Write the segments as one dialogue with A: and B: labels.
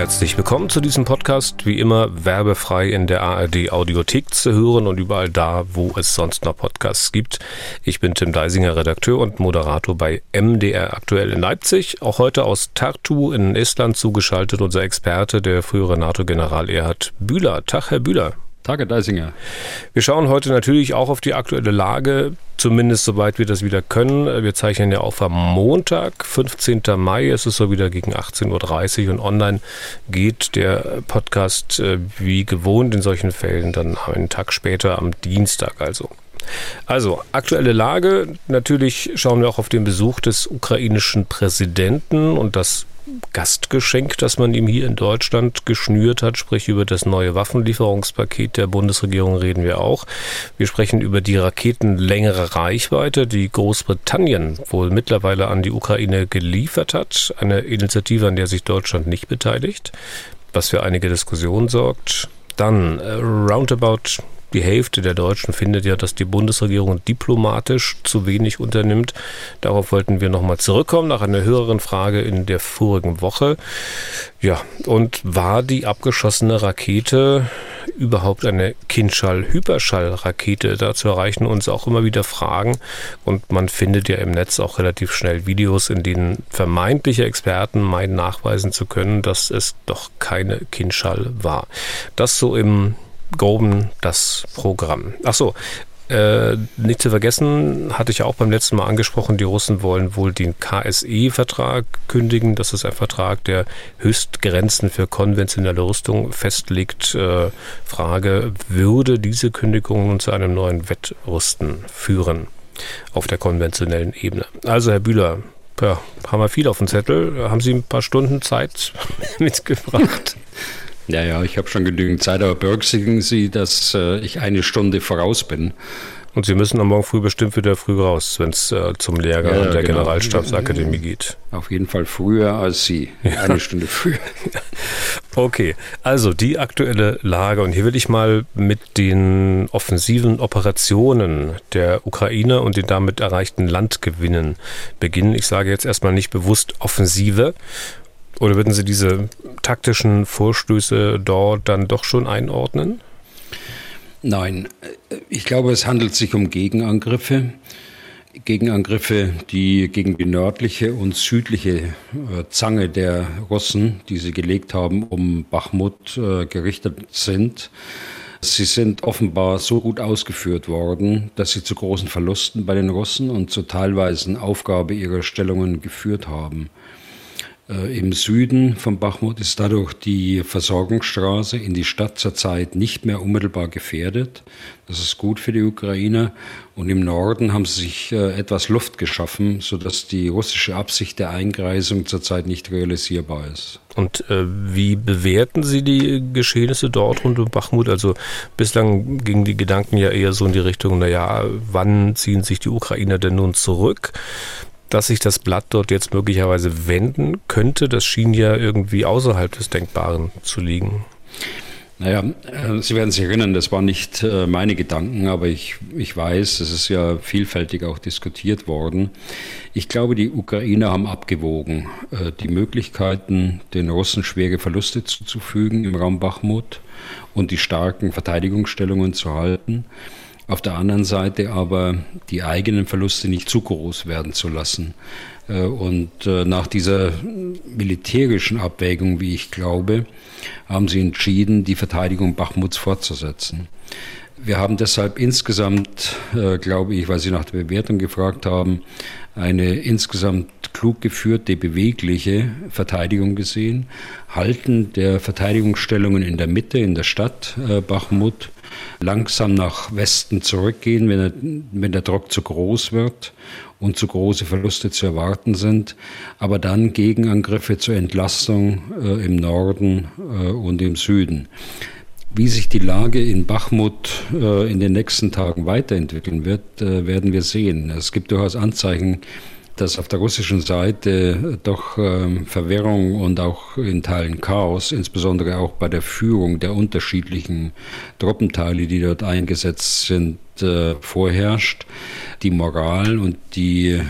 A: Herzlich willkommen zu diesem Podcast, wie immer werbefrei in der ARD Audiothek zu hören und überall da, wo es sonst noch Podcasts gibt. Ich bin Tim Deisinger, Redakteur und Moderator bei MDR aktuell in Leipzig. Auch heute aus Tartu in Estland zugeschaltet unser Experte, der frühere NATO-General Erhard Bühler. Tag, Herr Bühler.
B: Tage Deisinger.
A: Wir schauen heute natürlich auch auf die aktuelle Lage, zumindest soweit wir das wieder können. Wir zeichnen ja auf am Montag, 15. Mai. Es ist so wieder gegen 18.30 Uhr und online geht der Podcast äh, wie gewohnt in solchen Fällen dann einen Tag später am Dienstag also. Also, aktuelle Lage. Natürlich schauen wir auch auf den Besuch des ukrainischen Präsidenten und das Gastgeschenk, das man ihm hier in Deutschland geschnürt hat, sprich über das neue Waffenlieferungspaket der Bundesregierung reden wir auch. Wir sprechen über die raketenlängere Reichweite, die Großbritannien wohl mittlerweile an die Ukraine geliefert hat. Eine Initiative, an der sich Deutschland nicht beteiligt, was für einige Diskussionen sorgt. Dann äh, roundabout die Hälfte der Deutschen findet ja, dass die Bundesregierung diplomatisch zu wenig unternimmt. Darauf wollten wir nochmal zurückkommen nach einer höheren Frage in der vorigen Woche. Ja, und war die abgeschossene Rakete überhaupt eine Kindschall-Hyperschall-Rakete? Dazu erreichen uns auch immer wieder Fragen und man findet ja im Netz auch relativ schnell Videos, in denen vermeintliche Experten meinen nachweisen zu können, dass es doch keine Kindschall war. Das so im groben das Programm. Ach so, äh, nicht zu vergessen, hatte ich ja auch beim letzten Mal angesprochen, die Russen wollen wohl den KSE-Vertrag kündigen. Das ist ein Vertrag, der Höchstgrenzen für konventionelle Rüstung festlegt. Äh, Frage, würde diese Kündigung nun zu einem neuen Wettrüsten führen auf der konventionellen Ebene? Also, Herr Bühler, ja, haben wir viel auf dem Zettel. Haben Sie ein paar Stunden Zeit mitgebracht?
B: Ja, ja, ich habe schon genügend Zeit, aber berücksichtigen Sie, dass äh, ich eine Stunde voraus bin.
A: Und Sie müssen am Morgen früh bestimmt wieder früh raus, wenn es äh, zum Lehrgang ja, der genau. Generalstabsakademie geht.
B: Auf jeden Fall früher als Sie. Ja. Eine Stunde früher.
A: Okay, also die aktuelle Lage. Und hier will ich mal mit den offensiven Operationen der Ukraine und den damit erreichten Landgewinnen beginnen. Ich sage jetzt erstmal nicht bewusst Offensive, oder würden Sie diese taktischen Vorstöße dort dann doch schon einordnen?
B: Nein, ich glaube, es handelt sich um Gegenangriffe. Gegenangriffe, die gegen die nördliche und südliche äh, Zange der Russen, die sie gelegt haben, um Bachmut äh, gerichtet sind. Sie sind offenbar so gut ausgeführt worden, dass sie zu großen Verlusten bei den Russen und zur teilweisen Aufgabe ihrer Stellungen geführt haben. Äh, Im Süden von Bachmut ist dadurch die Versorgungsstraße in die Stadt zurzeit nicht mehr unmittelbar gefährdet. Das ist gut für die Ukrainer. Und im Norden haben sie sich äh, etwas Luft geschaffen, sodass die russische Absicht der Eingreisung zurzeit nicht realisierbar ist.
A: Und äh, wie bewerten Sie die Geschehnisse dort rund um Bachmut? Also bislang gingen die Gedanken ja eher so in die Richtung, naja, wann ziehen sich die Ukrainer denn nun zurück? Dass sich das Blatt dort jetzt möglicherweise wenden könnte, das schien ja irgendwie außerhalb des Denkbaren zu liegen.
B: Naja, äh, Sie werden sich erinnern, das waren nicht äh, meine Gedanken, aber ich, ich weiß, es ist ja vielfältig auch diskutiert worden. Ich glaube, die Ukrainer haben abgewogen, äh, die Möglichkeiten, den Russen schwere Verluste zuzufügen im Raum Bachmut und die starken Verteidigungsstellungen zu halten. Auf der anderen Seite aber die eigenen Verluste nicht zu groß werden zu lassen. Äh, und äh, nach dieser militärischen Abwägung, wie ich glaube, haben sie entschieden, die Verteidigung Bachmuts fortzusetzen. Wir haben deshalb insgesamt, äh, glaube ich, weil Sie nach der Bewertung gefragt haben, eine insgesamt klug geführte, bewegliche Verteidigung gesehen. Halten der Verteidigungsstellungen in der Mitte, in der Stadt Bachmut, langsam nach Westen zurückgehen, wenn, er, wenn der Druck zu groß wird und zu große Verluste zu erwarten sind, aber dann Gegenangriffe zur Entlastung äh, im Norden äh, und im Süden. Wie sich die Lage in Bachmut äh, in den nächsten Tagen weiterentwickeln wird, äh, werden wir sehen. Es gibt durchaus Anzeichen, dass auf der russischen Seite doch ähm, Verwirrung und auch in Teilen Chaos, insbesondere auch bei der Führung der unterschiedlichen Truppenteile, die dort eingesetzt sind, äh, vorherrscht. Die Moral und die äh,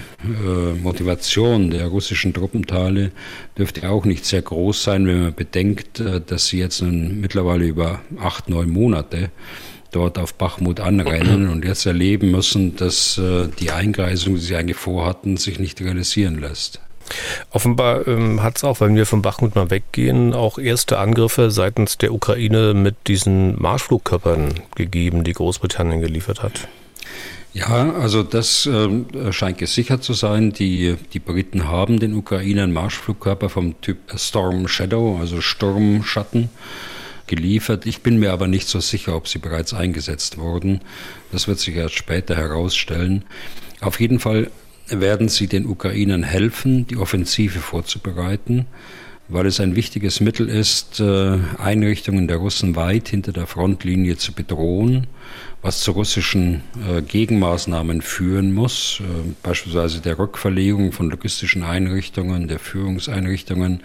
B: Motivation der russischen Truppenteile dürfte auch nicht sehr groß sein, wenn man bedenkt, äh, dass sie jetzt nun mittlerweile über acht, neun Monate dort auf Bachmut anrennen und jetzt erleben müssen, dass äh, die Eingreisung, die sie eigentlich vorhatten, sich nicht realisieren lässt.
A: Offenbar ähm, hat es auch, wenn wir von Bachmut mal weggehen, auch erste Angriffe seitens der Ukraine mit diesen Marschflugkörpern gegeben, die Großbritannien geliefert hat.
B: Ja, also das äh, scheint gesichert zu sein. Die, die Briten haben den Ukrainern Marschflugkörper vom Typ Storm Shadow, also Sturmschatten, geliefert. Ich bin mir aber nicht so sicher, ob sie bereits eingesetzt wurden. Das wird sich erst später herausstellen. Auf jeden Fall werden sie den Ukrainern helfen, die Offensive vorzubereiten weil es ein wichtiges Mittel ist, äh, Einrichtungen der Russen weit hinter der Frontlinie zu bedrohen, was zu russischen äh, Gegenmaßnahmen führen muss, äh, beispielsweise der Rückverlegung von logistischen Einrichtungen, der Führungseinrichtungen.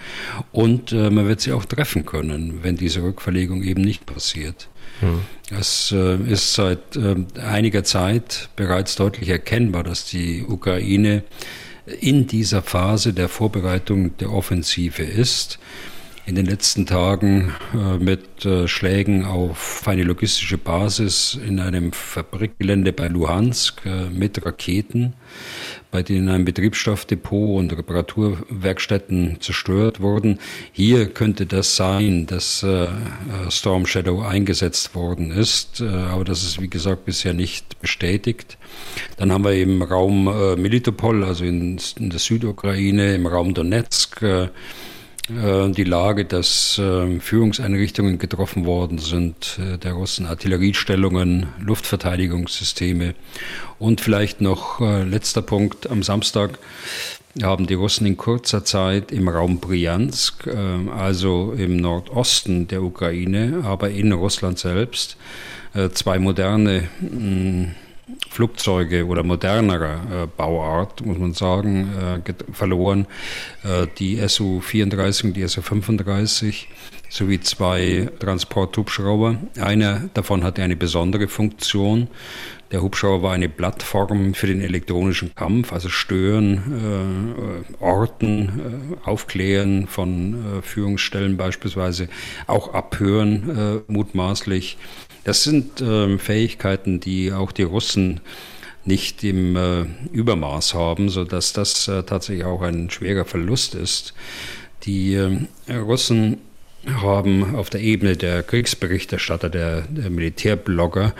B: Und man wird sie auch treffen können, wenn diese Rückverlegung eben nicht passiert. Hm. Es ist seit einiger Zeit bereits deutlich erkennbar, dass die Ukraine in dieser Phase der Vorbereitung der Offensive ist. In den letzten Tagen äh, mit äh, Schlägen auf eine logistische Basis in einem Fabrikgelände bei Luhansk äh, mit Raketen, bei denen ein Betriebsstoffdepot und Reparaturwerkstätten zerstört wurden. Hier könnte das sein, dass Storm Shadow eingesetzt worden ist, aber das ist wie gesagt bisher nicht bestätigt. Dann haben wir im Raum Militopol, also in, in der Südukraine, im Raum Donetsk, die Lage, dass äh, Führungseinrichtungen getroffen worden sind, äh, der Russen Artilleriestellungen, Luftverteidigungssysteme. Und vielleicht noch letzter Punkt. Am Samstag haben die Russen in kurzer Zeit im Raum Bryansk, also im Nordosten der Ukraine, aber in Russland selbst, zwei moderne Flugzeuge oder modernerer äh, Bauart, muss man sagen, äh, verloren. Äh, die Su-34 und die Su-35 sowie zwei Transporthubschrauber. Einer davon hatte eine besondere Funktion. Der Hubschrauber war eine Plattform für den elektronischen Kampf, also Stören, äh, Orten, äh, Aufklären von äh, Führungsstellen beispielsweise, auch Abhören äh, mutmaßlich. Das sind äh, Fähigkeiten, die auch die Russen nicht im äh, Übermaß haben, sodass das äh, tatsächlich auch ein schwerer Verlust ist. Die äh, Russen haben auf der Ebene der Kriegsberichterstatter, der, der Militärblogger,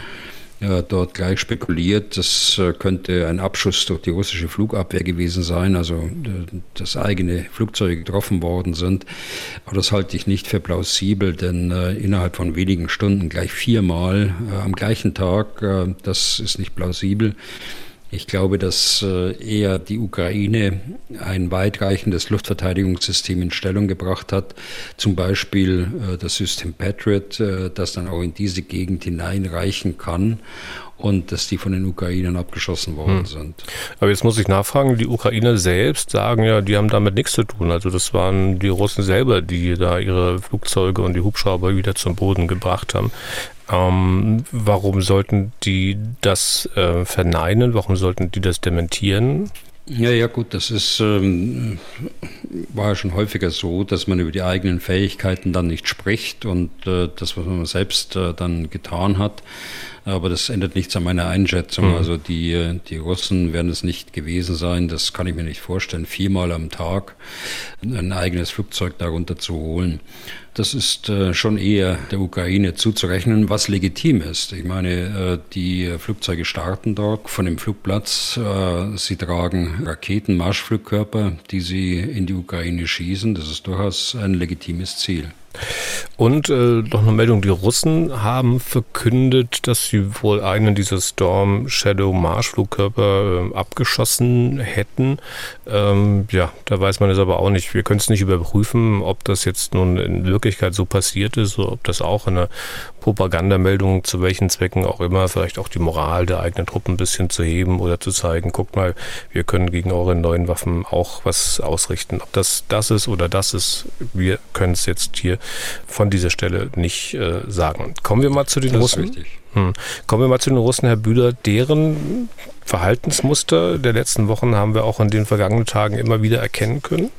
B: dort gleich spekuliert, das äh, könnte ein Abschuss durch die russische Flugabwehr gewesen sein, also äh, dass eigene Flugzeuge getroffen worden sind. Aber das halte ich nicht für plausibel, denn innerhalb von wenigen Stunden gleich viermal am gleichen Tag, das ist nicht plausibel. Ich glaube, dass äh, eher die Ukraine ein weitreichendes Luftverteidigungssystem in Stellung gebracht hat, zum Beispiel äh, das System Patriot, äh, das dann auch in diese Gegend hineinreichen kann und dass die von den Ukrainern abgeschossen worden hm. sind.
A: Aber jetzt muss ich nachfragen, die Ukrainer selbst sagen ja, die haben damit nichts zu tun. Also das waren die Russen selber, die da ihre Flugzeuge und die Hubschrauber wieder zum Boden gebracht haben. Ähm, warum sollten die das äh, verneinen? Warum sollten die das dementieren?
B: Ja, ja, gut, das ist, ähm, war ja schon häufiger so, dass man über die eigenen Fähigkeiten dann nicht spricht und äh, das, was man selbst äh, dann getan hat. Aber das ändert nichts an meiner Einschätzung. Mhm. Also die, äh, die Russen werden es nicht gewesen sein, das kann ich mir nicht vorstellen, viermal am Tag ein eigenes Flugzeug darunter zu holen. Das ist äh, schon eher der Ukraine zuzurechnen, was legitim ist. Ich meine, äh, die Flugzeuge starten dort von dem Flugplatz. Äh, sie tragen Raketen, Marschflugkörper, die sie in die Ukraine schießen. Das ist durchaus ein legitimes Ziel.
A: Und äh, noch eine Meldung, die Russen haben verkündet, dass sie wohl einen dieser Storm Shadow Marschflugkörper äh, abgeschossen hätten. Ähm, ja, da weiß man es aber auch nicht. Wir können es nicht überprüfen, ob das jetzt nun in Wirklichkeit so passiert ist oder ob das auch eine Propagandameldung zu welchen Zwecken auch immer, vielleicht auch die Moral der eigenen Truppen ein bisschen zu heben oder zu zeigen, guck mal, wir können gegen eure neuen Waffen auch was ausrichten. Ob das das ist oder das ist, wir können es jetzt hier von dieser Stelle nicht äh, sagen. Kommen wir mal zu den das Russen. Hm. Kommen wir mal zu den Russen, Herr Bühler. Deren Verhaltensmuster der letzten Wochen haben wir auch in den vergangenen Tagen immer wieder erkennen können.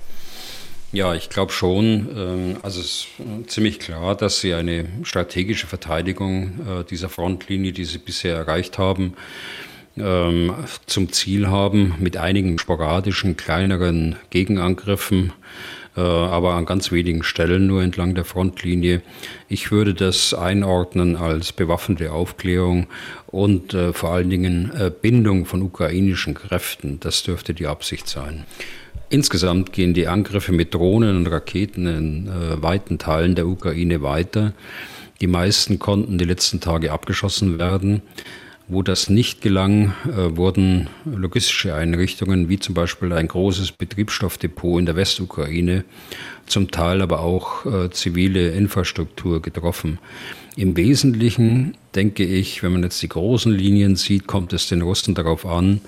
B: Ja, ich glaube schon. Ähm, also es ist ziemlich klar, dass sie eine strategische Verteidigung äh, dieser Frontlinie, die sie bisher erreicht haben, ähm, zum Ziel haben, mit einigen sporadischen, kleineren Gegenangriffen, aber an ganz wenigen Stellen nur entlang der Frontlinie. Ich würde das einordnen als bewaffnete Aufklärung und äh, vor allen Dingen Bindung von ukrainischen Kräften. Das dürfte die Absicht sein. Insgesamt gehen die Angriffe mit Drohnen und Raketen in äh, weiten Teilen der Ukraine weiter. Die meisten konnten die letzten Tage abgeschossen werden. Wo das nicht gelang, äh, wurden logistische Einrichtungen wie zum Beispiel ein großes Betriebsstoffdepot in der Westukraine, zum Teil aber auch äh, zivile Infrastruktur getroffen. Im Wesentlichen denke ich, wenn man jetzt die großen Linien sieht, kommt es den Russen darauf an,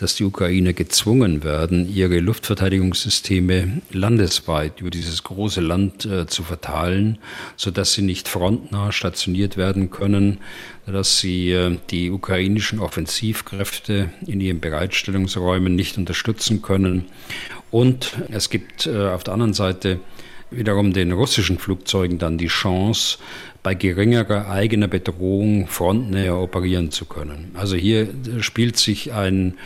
B: dass die Ukrainer gezwungen werden, ihre Luftverteidigungssysteme landesweit über dieses große Land äh, zu verteilen, sodass sie nicht frontnah stationiert werden können, dass sie äh, die ukrainischen Offensivkräfte in ihren Bereitstellungsräumen nicht unterstützen können. Und es gibt äh, auf der anderen Seite wiederum den russischen Flugzeugen dann die Chance, bei geringerer eigener Bedrohung frontnäher operieren zu können. Also hier spielt sich ein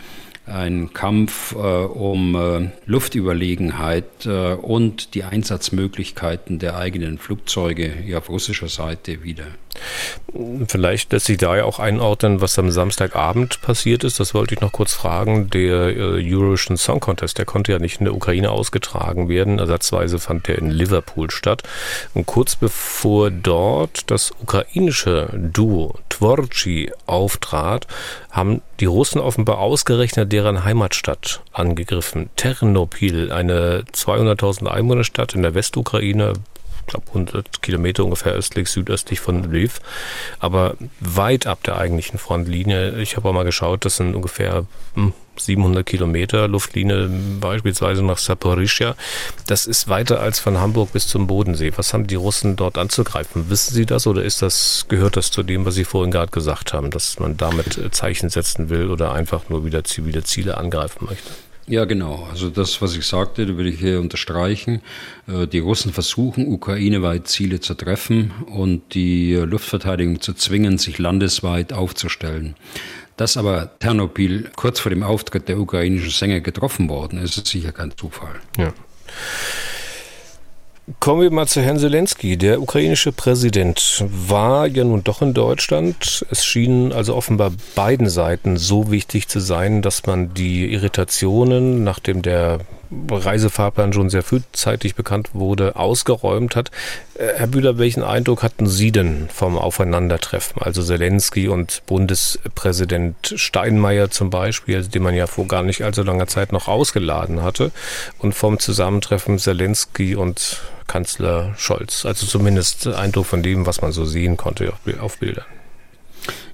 B: ein Kampf äh, um äh, Luftüberlegenheit äh, und die Einsatzmöglichkeiten der eigenen Flugzeuge hier auf russischer Seite wieder.
A: Vielleicht lässt sich da ja auch einordnen, was am Samstagabend passiert ist. Das wollte ich noch kurz fragen. Der äh, Eurovision Song Contest, der konnte ja nicht in der Ukraine ausgetragen werden. Ersatzweise fand der in Liverpool statt. Und kurz bevor dort das ukrainische Duo Tvorchi auftrat, haben die Russen offenbar ausgerechnet deren Heimatstadt angegriffen. Ternopil, eine 200.000 Einwohnerstadt in der Westukraine, glaube 100 Kilometer ungefähr östlich, südöstlich von Lviv, aber weit ab der eigentlichen Frontlinie. Ich habe auch mal geschaut, das sind ungefähr 700 hm, Kilometer Luftlinie beispielsweise nach Saporischia. Das ist weiter als von Hamburg bis zum Bodensee. Was haben die Russen dort anzugreifen? Wissen Sie das oder ist das, gehört das zu dem, was Sie vorhin gerade gesagt haben, dass man damit Zeichen setzen will oder einfach nur wieder zivile Ziele angreifen möchte?
B: Ja, genau. Also das, was ich sagte, da würde ich hier unterstreichen. Äh, die Russen versuchen, ukraineweit Ziele zu treffen und die Luftverteidigung zu zwingen, sich landesweit aufzustellen. Dass aber Ternopil kurz vor dem Auftritt der ukrainischen Sänger getroffen worden ist, ist sicher kein Zufall.
A: Ja. Kommen wir mal zu Herrn Zelensky. Der ukrainische Präsident war ja nun doch in Deutschland. Es schien also offenbar beiden Seiten so wichtig zu sein, dass man die Irritationen, nachdem der Reisefahrplan schon sehr frühzeitig bekannt wurde, ausgeräumt hat. Äh, Herr Bühler, welchen Eindruck hatten Sie denn vom Aufeinandertreffen? Also Zelensky und Bundespräsident Steinmeier zum Beispiel, den man ja vor gar nicht allzu langer Zeit noch ausgeladen hatte, und vom Zusammentreffen Zelensky und Kanzler Scholz. Also zumindest Eindruck von dem, was man so sehen konnte auf Bildern.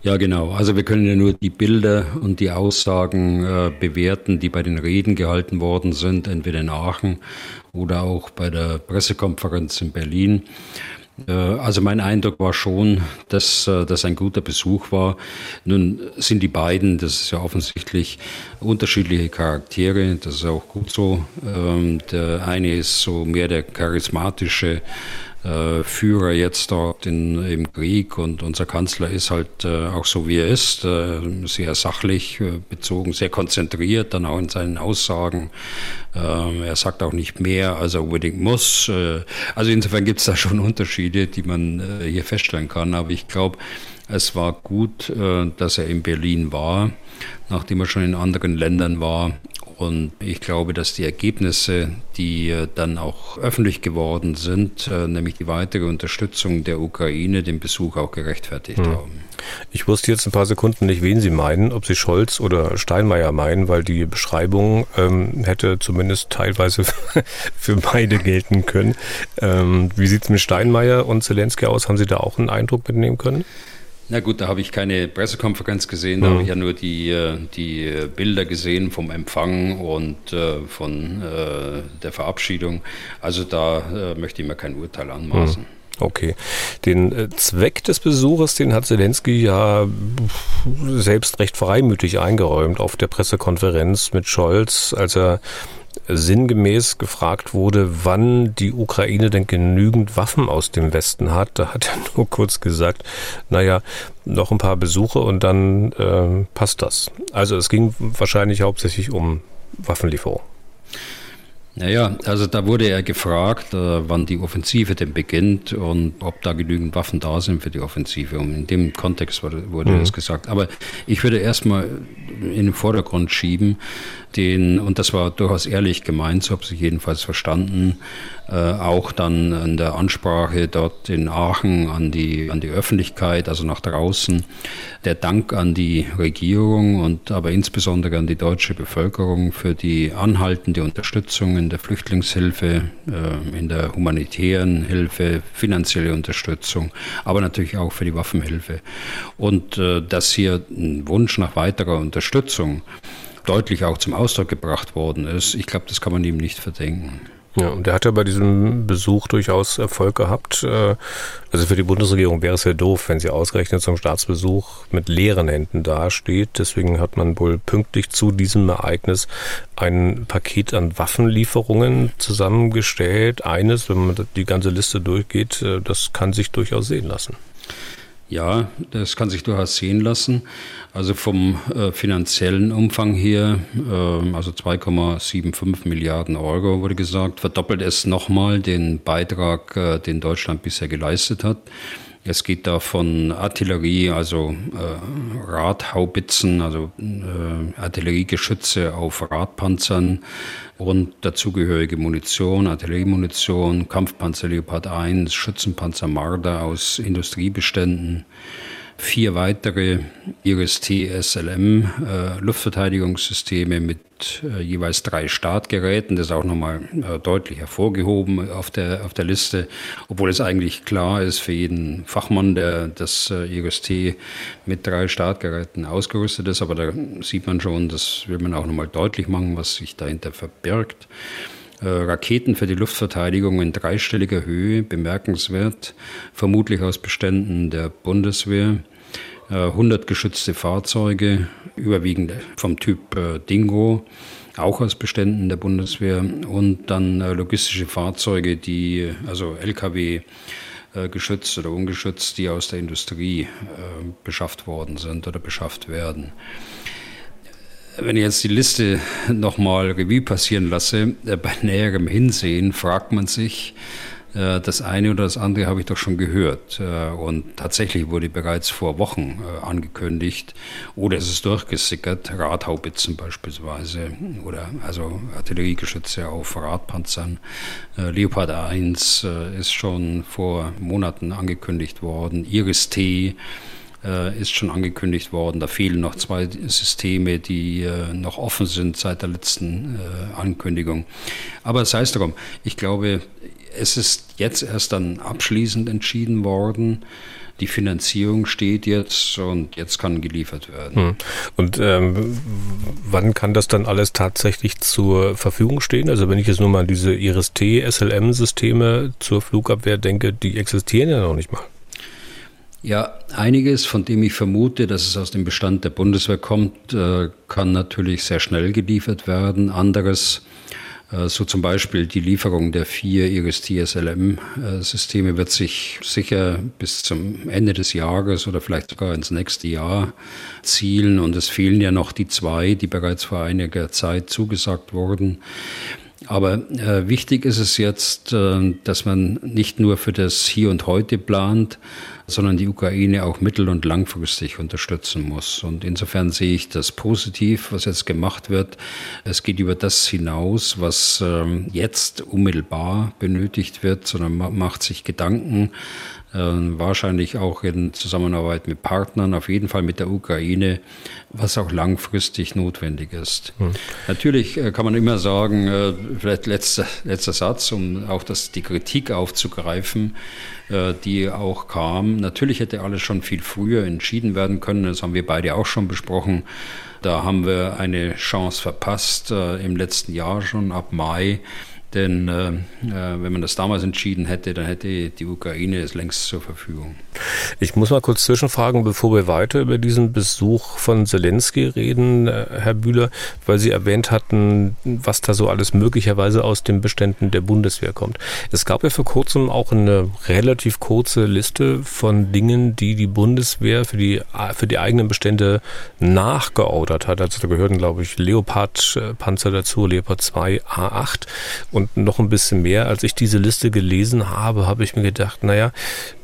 B: Ja, genau. Also wir können ja nur die Bilder und die Aussagen äh, bewerten, die bei den Reden gehalten worden sind, entweder in Aachen oder auch bei der Pressekonferenz in Berlin. Äh, also mein Eindruck war schon, dass äh, das ein guter Besuch war. Nun sind die beiden, das ist ja offensichtlich, unterschiedliche Charaktere. Das ist auch gut so. Ähm, der eine ist so mehr der charismatische äh, Führer jetzt dort in, im Krieg und unser Kanzler ist halt äh, auch so, wie er ist, äh, sehr sachlich äh, bezogen, sehr konzentriert, dann auch in seinen Aussagen. Ähm, er sagt auch nicht mehr, als er unbedingt muss. Äh, also insofern gibt es da schon Unterschiede, die man äh, hier feststellen kann. Aber ich glaube, es war gut, dass er in Berlin war, nachdem er schon in anderen Ländern war Und ich glaube, dass die Ergebnisse, die äh, dann auch öffentlich geworden sind, äh, nämlich die weitere Unterstützung der Ukraine, den Besuch auch gerechtfertigt hm. haben.
A: Ich wusste jetzt ein paar Sekunden nicht, wen Sie meinen, ob Sie Scholz oder Steinmeier meinen, weil die Beschreibung ähm, hätte zumindest teilweise für beide gelten können. Ähm, wie sieht es mit Steinmeier und Zelensky aus? Haben Sie da auch einen Eindruck mitnehmen können?
B: Na gut, da habe ich keine Pressekonferenz gesehen, da mhm. habe ich ja nur die, äh, die Bilder gesehen vom Empfang und äh, von äh, der Verabschiedung. Also da möchte ich mir kein Urteil anmaßen. Mhm.
A: Okay. Den Zweck des Besuches, den hat Zelensky ja selbst recht freimütig eingeräumt auf der Pressekonferenz mit Scholz, als er sinngemäß gefragt wurde, wann die Ukraine denn genügend Waffen aus dem Westen hat. Da hat er nur kurz gesagt, naja, noch ein paar Besuche und dann äh, passt das. Also es ging wahrscheinlich hauptsächlich um Waffenlieferung.
B: Naja, also da wurde er gefragt, äh, wann die Offensive denn beginnt und ob da genügend Waffen da sind für die Offensive. Und in dem Kontext wurde, wurde mhm. das gesagt. Aber ich würde erstmal in den Vordergrund schieben, den, und das war durchaus ehrlich gemeint, so habe ich jedenfalls verstanden, äh, auch dann in der Ansprache dort in Aachen an die, an die Öffentlichkeit, also nach draußen, der Dank an die Regierung und aber insbesondere an die deutsche Bevölkerung für die anhaltende Unterstützung in der Flüchtlingshilfe, äh, in der humanitären Hilfe, finanzielle Unterstützung, aber natürlich auch für die Waffenhilfe. Und äh, dass hier ein Wunsch nach weiterer Unterstützung deutlich auch zum Ausdruck gebracht worden ist. Ich glaube, das kann man ihm nicht verdenken.
A: Ja, und der hat ja bei diesem Besuch durchaus Erfolg gehabt. Äh, also für die Bundesregierung wäre es ja doof, wenn sie ausgerechnet zum Staatsbesuch mit leeren Händen dasteht. Deswegen hat man wohl pünktlich zu diesem Ereignis ein Paket an Waffenlieferungen zusammengestellt. Eines, wenn man die ganze Liste durchgeht, äh, das kann sich durchaus sehen lassen.
B: Ja, das kann sich durchaus sehen lassen. Also vom äh, finanziellen Umfang her, äh, also 2,75 Milliarden Euro wurde gesagt, verdoppelt es nochmal den Beitrag, äh, den Deutschland bisher geleistet hat. Es geht da von Artillerie, also äh, Radhaubitzen, also äh, Artilleriegeschütze auf Radpanzern und dazugehörige Munition, Artilleriemunition, Kampfpanzer Leopard 1, Schützenpanzer Marder aus Industriebeständen, vier weitere IRIS-T-SLM äh, Luftverteidigungssysteme mit äh, jeweils drei Startgeräten. Das ist auch nochmal äh, deutlich hervorgehoben auf der, auf der Liste, obwohl es eigentlich klar ist für jeden Fachmann, der das äh, IRIS-T mit drei Startgeräten ausgerüstet ist. Aber da sieht man schon, das will man auch nochmal deutlich machen, was sich dahinter verbirgt. Äh, Raketen für die Luftverteidigung in dreistelliger Höhe, bemerkenswert, vermutlich aus Beständen der Bundeswehr. 100 äh, geschützte Fahrzeuge, überwiegend vom Typ äh, Dingo, auch aus Beständen der Bundeswehr und dann äh, logistische Fahrzeuge, die, also Lkw, geschützt oder ungeschützt, die aus der Industrie beschafft worden sind oder beschafft werden. Wenn ich jetzt die Liste nochmal Revue passieren lasse, bei näherem Hinsehen fragt man sich, das eine oder das andere habe ich doch schon gehört. Äh, und tatsächlich wurde bereits vor Wochen äh, angekündigt, oder es ist durchgesickert, Radhaubitzen beispielsweise, oder also Artilleriegeschütze auf Radpanzern. Leopard 1 ist schon vor Monaten angekündigt worden, Iris-T ist schon angekündigt worden. Da fehlen noch zwei Systeme, die noch offen sind seit der letzten Ankündigung. Aber sei es darum, ich glaube, es ist jetzt erst dann abschließend entschieden worden. Die Finanzierung steht jetzt und jetzt kann geliefert werden. Hm.
A: Und ähm, wann kann das dann alles tatsächlich zur Verfügung stehen? Also wenn ich jetzt nur mal diese Iris-T, SLM-Systeme zur Flugabwehr denke, die existieren ja noch nicht mal.
B: Ja, einiges, von dem ich vermute, dass es aus dem Bestand der Bundeswehr kommt, äh, kann natürlich sehr schnell geliefert werden. Anderes so zum Beispiel die Lieferung der vier IRIS-TSLM-Systeme wird sich sicher bis zum Ende des Jahres oder vielleicht sogar ins nächste Jahr zielen. Und es fehlen ja noch die zwei, die bereits vor einiger Zeit zugesagt wurden. Aber äh, wichtig ist es jetzt, äh, dass man nicht nur für das Hier und Heute plant, sondern die Ukraine auch mittel- und langfristig unterstützen muss. Und insofern sehe ich das positiv, was jetzt gemacht wird. Es geht über das hinaus, was ähm, jetzt unmittelbar benötigt wird, sondern man macht sich Gedanken, äh, wahrscheinlich auch in Zusammenarbeit mit Partnern, auf jeden Fall mit der Ukraine, was auch langfristig notwendig ist. Hm. Natürlich äh, kann man immer sagen, äh, vielleicht letzter, letzter Satz, um auch das, die Kritik aufzugreifen, die auch kam. Natürlich hätte alles schon viel früher entschieden werden können, das haben wir beide auch schon besprochen. Da haben wir eine Chance verpasst, im letzten Jahr schon ab Mai denn äh, äh, wenn man das damals entschieden hätte, dann hätte die Ukraine es längst zur Verfügung.
A: Ich muss mal kurz zwischenfragen, bevor wir weiter über diesen Besuch von Zelensky reden, äh, Herr Bühler, weil Sie erwähnt hatten, was da so alles möglicherweise aus den Beständen der Bundeswehr kommt. Es gab ja vor kurzem auch eine relativ kurze Liste von Dingen, die die Bundeswehr für die, für die eigenen Bestände nachgeordert hat. Also da gehörten, glaube ich, Leopard-Panzer dazu, Leopard 2 A8 und und noch ein bisschen mehr. Als ich diese Liste gelesen habe, habe ich mir gedacht, naja,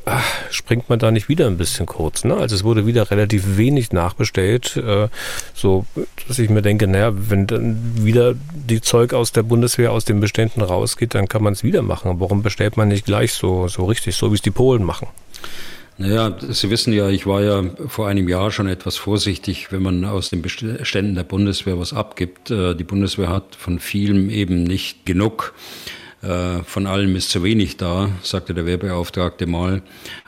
A: ach, springt man da nicht wieder ein bisschen kurz. Ne? Also es wurde wieder relativ wenig nachbestellt, äh, so dass ich mir denke, naja, wenn dann wieder die Zeug aus der Bundeswehr aus den Beständen rausgeht, dann kann man es wieder machen. Warum bestellt man nicht gleich so, so richtig, so wie es die Polen machen?
B: Naja, Sie wissen ja, ich war ja vor einem Jahr schon etwas vorsichtig, wenn man aus den Beständen der Bundeswehr was abgibt. Äh, die Bundeswehr hat von vielem eben nicht genug. Äh, von allem ist zu wenig da, sagte der Wehrbeauftragte mal.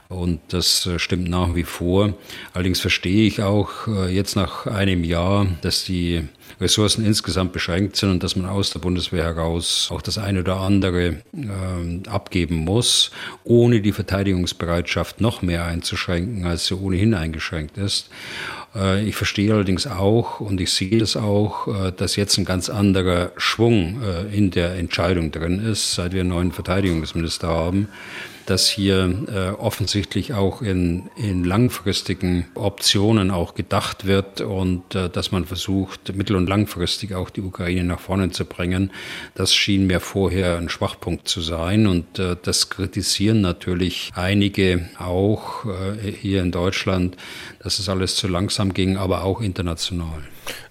B: Und das äh, stimmt nach wie vor. Allerdings verstehe ich auch jetzt nach einem Jahr, dass die Ressourcen insgesamt beschränkt sind und dass man aus der Bundeswehr heraus auch das eine oder andere äh, abgeben muss, ohne die Verteidigungsbereitschaft noch mehr einzuschränken, als sie ohnehin eingeschränkt ist. Äh, ich verstehe allerdings auch und ich sehe es auch, äh, dass jetzt ein ganz anderer Schwung äh, in der Entscheidung drin ist, seit wir einen neuen Verteidigungsminister haben dass hier äh, offensichtlich auch in, in langfristigen Optionen auch gedacht wird und äh, dass man versucht, mittel- und langfristig auch die Ukraine nach vorne zu bringen. Das schien mir vorher ein Schwachpunkt zu sein und äh, das kritisieren natürlich einige auch äh, hier in Deutschland, dass es alles zu langsam ging, aber auch international.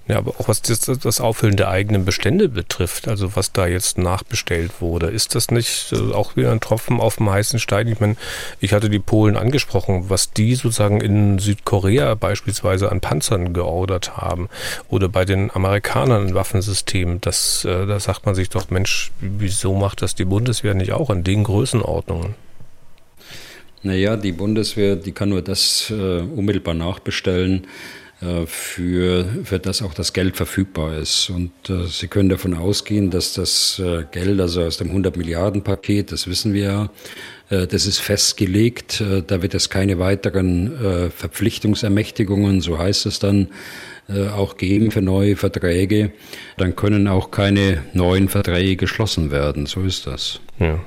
A: Ja, aber auch was das, das Auffüllen der eigenen Bestände betrifft, also was da jetzt nachbestellt wurde, ist das nicht äh, auch wieder ein Tropfen auf dem heißen Stein? Ich meine, ich hatte die Polen angesprochen, was die sozusagen in Südkorea beispielsweise an Panzern geordert haben oder bei den Amerikanern ein Waffensystem, das, äh, da sagt man sich doch, Mensch, wieso macht das die Bundeswehr nicht auch in den Größenordnungen?
B: Naja, die Bundeswehr, die kann nur das äh, unmittelbar nachbestellen, für, für das auch das Geld verfügbar ist. Und äh, Sie können davon ausgehen, dass das äh, Geld, also aus dem 100 Milliarden Paket, das wissen wir ja, äh, das ist festgelegt. Äh, da wird es keine weiteren äh, Verpflichtungsermächtigungen, so heißt es dann, auch geben für neue Verträge. Dann können auch keine neuen Verträge geschlossen werden. So ist das.
A: Ja.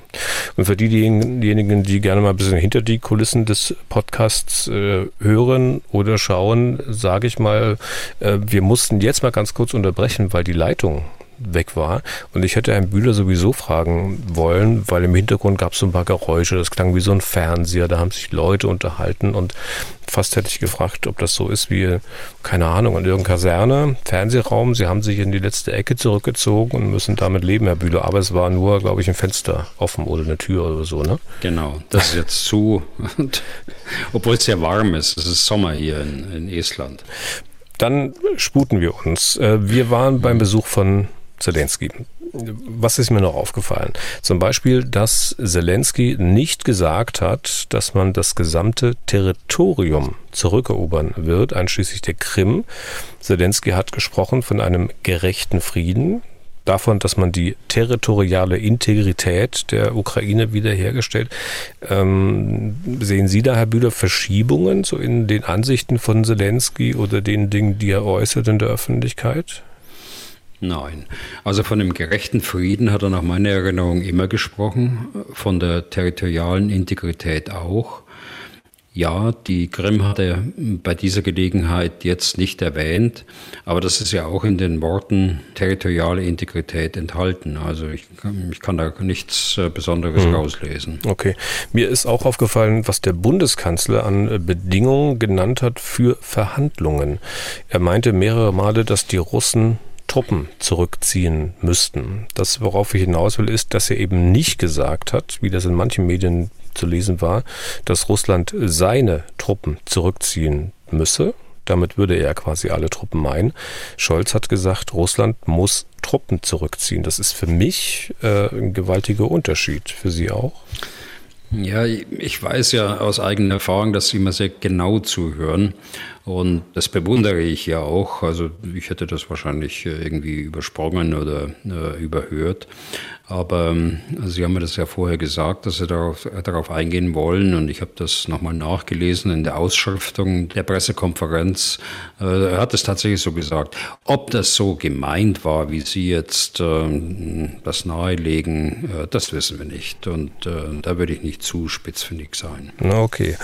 A: Und für diejenigen, die gerne mal ein bisschen hinter die Kulissen des Podcasts äh, hören oder schauen, sage ich mal, äh, wir mussten jetzt mal ganz kurz unterbrechen, weil die Leitung weg war. Und ich hätte Herrn Bühler sowieso fragen wollen, weil im Hintergrund gab es so ein paar Geräusche. Das klang wie so ein Fernseher. Da haben sich Leute unterhalten und fast hätte ich gefragt, ob das so ist wie, keine Ahnung, in irgendeiner Kaserne, Fernsehraum. Sie haben sich in die letzte Ecke zurückgezogen und müssen damit leben, Herr Bühler. Aber es war nur, glaube ich, ein Fenster offen oder eine Tür oder so, ne?
B: Genau, das ist jetzt zu. Obwohl es sehr warm ist. Es ist Sommer hier in, in Estland.
A: Dann sputen wir uns. Äh, wir waren beim Besuch von Zelensky. Was ist mir noch aufgefallen? Zum Beispiel, dass Zelensky nicht gesagt hat, dass man das gesamte Territorium zurückerobern wird, einschließlich der Krim. Zelensky hat gesprochen von einem gerechten Frieden, davon, dass man die territoriale Integrität der Ukraine wiederhergestellt. Ähm, sehen Sie da, Herr Bühler, Verschiebungen so in den Ansichten von Zelensky oder den Dingen, die er äußert in der Öffentlichkeit?
B: Nein. Also von dem gerechten Frieden hat er nach meiner Erinnerung immer gesprochen, von der territorialen Integrität auch. Ja, die Krim hat er bei dieser Gelegenheit jetzt nicht erwähnt, aber das ist ja auch in den Worten territoriale Integrität enthalten. Also ich, ich kann da nichts äh, Besonderes hm. rauslesen.
A: Okay. Mir ist auch aufgefallen, was der Bundeskanzler an äh, Bedingungen genannt hat für Verhandlungen. Er meinte mehrere Male, dass die Russen Truppen zurückziehen müssten. Das, worauf ich hinaus will, ist, dass er eben nicht gesagt hat, wie das in manchen Medien zu lesen war, dass Russland seine Truppen zurückziehen müsse. Damit würde er quasi alle Truppen meinen. Scholz hat gesagt, Russland muss Truppen zurückziehen. Das ist für mich äh, ein gewaltiger Unterschied. Für Sie auch?
B: Ja, ich weiß ja aus eigener Erfahrung, dass Sie immer sehr genau zuhören. Und das bewundere ich ja auch. Also ich hätte das wahrscheinlich äh, irgendwie übersprungen oder äh, überhört. Aber ähm, also Sie haben mir das ja vorher gesagt, dass Sie darauf, darauf eingehen wollen. Und ich habe das nochmal nachgelesen in der Ausschriftung der Pressekonferenz. Äh, er hat es tatsächlich so gesagt. Ob das so gemeint war, wie Sie jetzt äh, das nahelegen, äh, das wissen wir nicht. Und äh, da würde ich nicht zu spitzfindig sein.
A: Okay.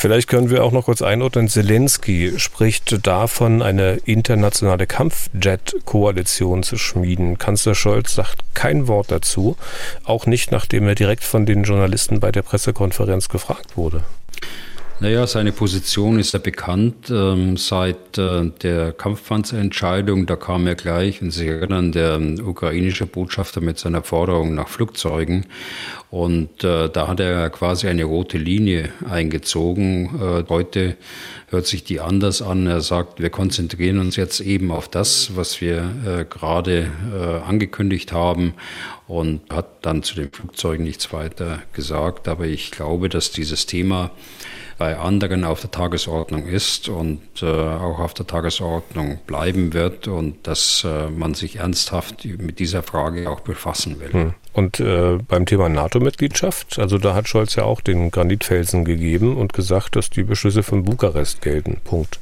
A: Vielleicht können wir auch noch kurz einordnen. Zelensky spricht davon, eine internationale Kampfjet-Koalition zu schmieden. Kanzler Scholz sagt kein Wort dazu, auch nicht nachdem er direkt von den Journalisten bei der Pressekonferenz gefragt wurde.
B: Naja, seine Position ist ja bekannt. Ähm, seit äh, der Kampfpanzerentscheidung, da kam er gleich, wenn Sie erinnern, der ähm, ukrainische Botschafter mit seiner Forderung nach Flugzeugen. Und äh, da hat er quasi eine rote Linie eingezogen. Äh, heute hört sich die anders an. Er sagt, wir konzentrieren uns jetzt eben auf das, was wir gerade angekündigt haben und hat dann zu den Flugzeugen nichts weiter gesagt. Aber ich glaube, dass dieses Thema bei anderen auf der Tagesordnung ist und äh, auch auf der Tagesordnung bleiben wird und dass äh, man sich ernsthaft mit dieser Frage auch befassen will. Hm.
A: Und äh, beim Thema NATO-Mitgliedschaft, also da hat Scholz ja auch den Granitfelsen gegeben und gesagt, dass die Beschlüsse von Bukarest gelten. Punkt.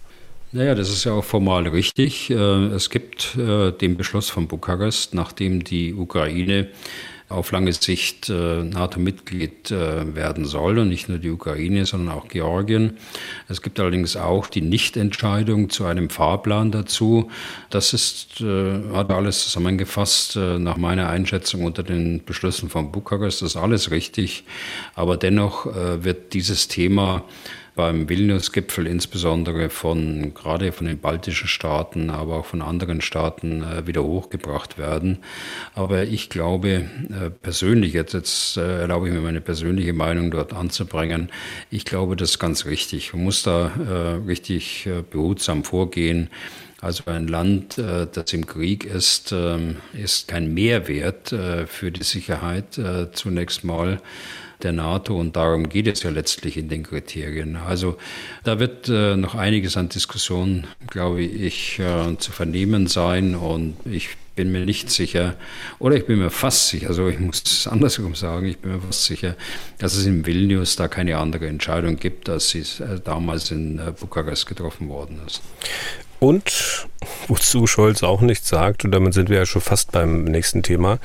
B: Naja, das ist ja auch formal richtig. Äh, es gibt äh, den Beschluss von Bukarest, nachdem die Ukraine auf lange Sicht äh, NATO-Mitglied äh, werden soll und nicht nur die Ukraine, sondern auch Georgien. Es gibt allerdings auch die Nichtentscheidung zu einem Fahrplan dazu. Das ist, äh, hat alles zusammengefasst äh, nach meiner Einschätzung unter den Beschlüssen von Bukarest. Das ist alles richtig, aber dennoch äh, wird dieses Thema beim Vilnius-Gipfel insbesondere von gerade von den baltischen Staaten, aber auch von anderen Staaten äh, wieder hochgebracht werden. Aber ich glaube äh, persönlich, jetzt, jetzt äh, erlaube ich mir meine persönliche Meinung dort anzubringen, ich glaube, das ist ganz richtig. Man muss da richtig behutsam vorgehen. Also ein Land, das im Krieg ist, ähm, ist kein Mehrwert für die Sicherheit zunächst mal der NATO und darum geht es ja letztlich in den Kriterien. Also da wird äh, noch einiges an Diskussion, glaube ich, äh, zu vernehmen sein und ich bin mir nicht sicher, oder ich bin mir fast sicher, also ich muss es andersrum sagen, ich bin mir fast sicher, dass es in Vilnius da keine andere Entscheidung gibt, als sie äh, damals in äh, Bukarest getroffen worden ist.
A: Und wozu Scholz auch nichts sagt, und damit sind wir ja schon fast beim nächsten Thema,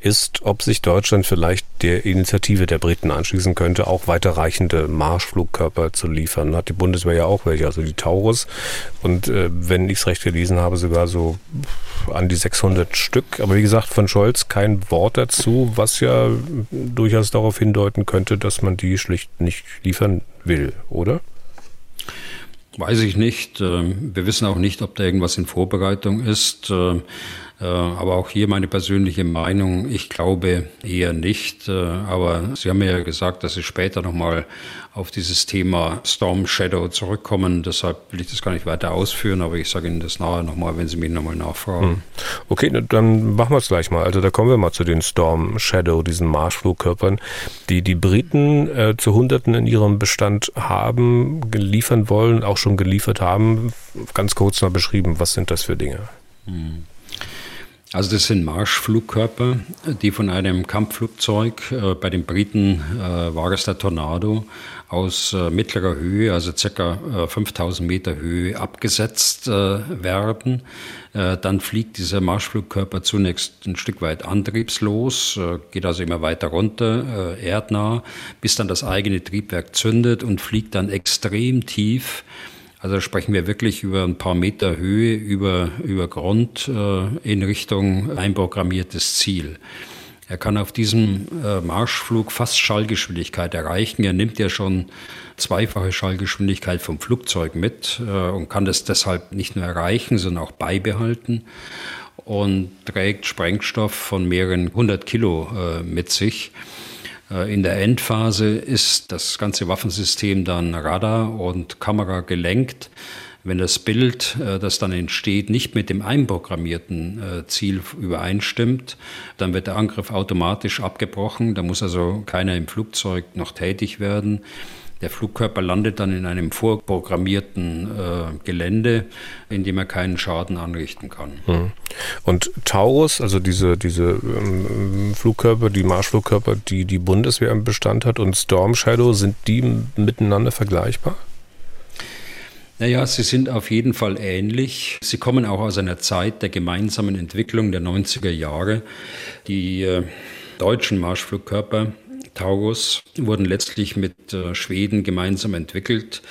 A: ist, ob sich Deutschland vielleicht der Initiative der Briten anschließen könnte, auch weiterreichende Marschflugkörper zu liefern. Hat die Bundeswehr ja auch welche, also die Taurus. Und äh, wenn ich es recht gelesen habe, sogar so an die 600 Stück. Aber wie gesagt, von Scholz kein Wort dazu, was ja durchaus darauf hindeuten könnte, dass man die schlicht nicht liefern will, oder?
B: Weiß ich nicht. Ähm, wir wissen auch nicht, ob da irgendwas in Vorbereitung ist. Äh, aber auch hier meine persönliche Meinung, ich glaube eher nicht. Äh, aber Sie haben ja gesagt, dass Sie später nochmal auf dieses Thema Storm Shadow zurückkommen. Deshalb will ich das gar nicht weiter ausführen, aber ich sage Ihnen das nachher nochmal, wenn Sie mich nochmal nachfragen. Hm.
A: Okay, dann machen wir es gleich mal. Also da kommen wir mal zu den Storm Shadow, diesen Marschflugkörpern, die die Briten äh, zu Hunderten in ihrem Bestand haben, liefern wollen, auch schon geliefert haben. Ganz kurz mal beschrieben, was sind das für Dinge? Hm.
B: Also das sind Marschflugkörper, die von einem Kampfflugzeug, äh, bei den Briten äh, war es der Tornado, aus äh, mittlerer Höhe, also circa äh, 5000 Meter Höhe, abgesetzt äh, werden. Äh, dann fliegt dieser Marschflugkörper zunächst ein Stück weit antriebslos, geht also immer weiter runter, erdnah, bis dann das eigene Triebwerk zündet und fliegt dann extrem tief also sprechen wir wirklich über ein paar Meter Höhe über, über Grund äh, in Richtung einprogrammiertes Ziel. Er kann auf diesem äh, Marschflug fast Schallgeschwindigkeit erreichen. Er nimmt ja schon zweifache Schallgeschwindigkeit vom Flugzeug mit äh, und kann das deshalb nicht nur erreichen, sondern auch beibehalten und trägt Sprengstoff von mehreren hundert Kilo äh, mit sich. Äh, in der Endphase ist das ganze Waffensystem dann Radar und Kamera gelenkt. Wenn das Bild, äh, das dann entsteht, nicht mit dem einprogrammierten äh, Ziel übereinstimmt, dann wird der Angriff automatisch abgebrochen. Da muss also keiner im Flugzeug noch tätig werden. Der Flugkörper landet dann in einem vorprogrammierten äh, Gelände, in dem er keinen Schaden anrichten kann. Hm.
A: Und Taurus, also diese, diese ähm, Flugkörper, die Marschflugkörper, die die Bundeswehr im Bestand hat, und Storm Shadow, sind die miteinander vergleichbar?
B: Naja, sie sind auf jeden Fall ähnlich. Sie kommen auch aus einer Zeit der gemeinsamen Entwicklung der 90er Jahre. Die äh, deutschen Marschflugkörper Taurus wurden letztlich mit äh, Schweden gemeinsam entwickelt,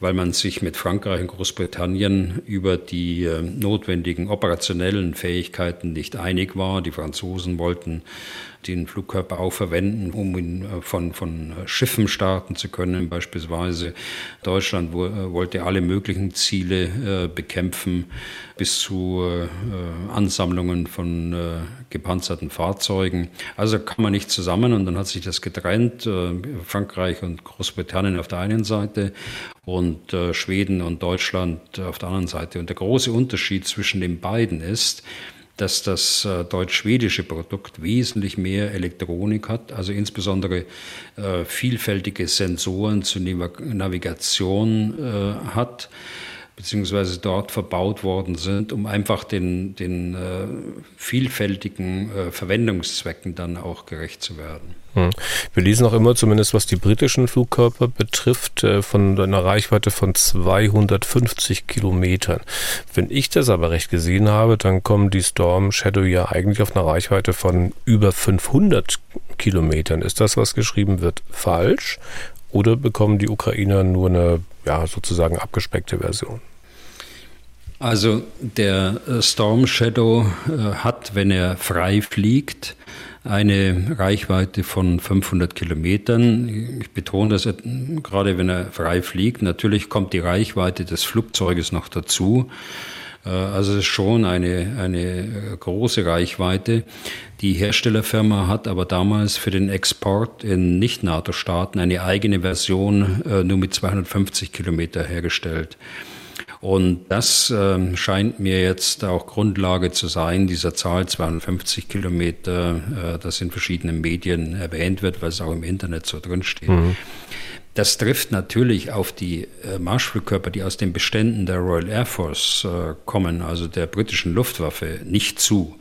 B: weil man sich mit Frankreich und Großbritannien über die äh, notwendigen operationellen Fähigkeiten nicht einig war. Die Franzosen wollten den Flugkörper auch verwenden, um ihn äh, von, von Schiffen starten zu können, beispielsweise. Deutschland wollte alle möglichen Ziele bekämpfen, bis zu Ansammlungen von gepanzerten Fahrzeugen. Also kam man nicht zusammen und dann hat sich das getrennt. Frankreich und Großbritannien auf der einen Seite und Schweden und Deutschland auf der anderen Seite. Und der große Unterschied zwischen den beiden ist, dass das äh, deutsch-schwedische Produkt wesentlich mehr Elektronik hat, also insbesondere äh, vielfältige Sensoren zur Navigation äh, hat beziehungsweise dort verbaut worden sind, um einfach den, den äh, vielfältigen äh, Verwendungszwecken dann auch gerecht zu werden.
A: Hm. Wir lesen auch immer, zumindest was die britischen Flugkörper betrifft, äh, von einer Reichweite von 250 Kilometern. Wenn ich das aber recht gesehen habe, dann kommen die Storm Shadow ja eigentlich auf eine Reichweite von über 500 Kilometern. Ist das, was geschrieben wird, falsch? Oder bekommen die Ukrainer nur eine ja, sozusagen abgespeckte Version?
B: Also der äh, Storm Shadow äh, hat, wenn er frei fliegt, eine Reichweite von 500 Kilometern. Ich betone das gerade, wenn er frei fliegt. Natürlich kommt die Reichweite des Flugzeuges noch dazu. Äh, also es ist schon eine, eine große Reichweite. Die Herstellerfirma hat aber damals für den Export in Nicht-NATO-Staaten eine eigene Version nur mit 250 Kilometer hergestellt. Und das äh, scheint mir jetzt auch Grundlage zu sein, dieser Zahl 250 Kilometer, äh, das in verschiedenen Medien erwähnt wird, weil es auch im Internet so drinsteht. Mhm. Das trifft natürlich auf die äh, Marschflugkörper, die aus den Beständen der Royal Air Force äh, kommen, also der britischen Luftwaffe, nicht zu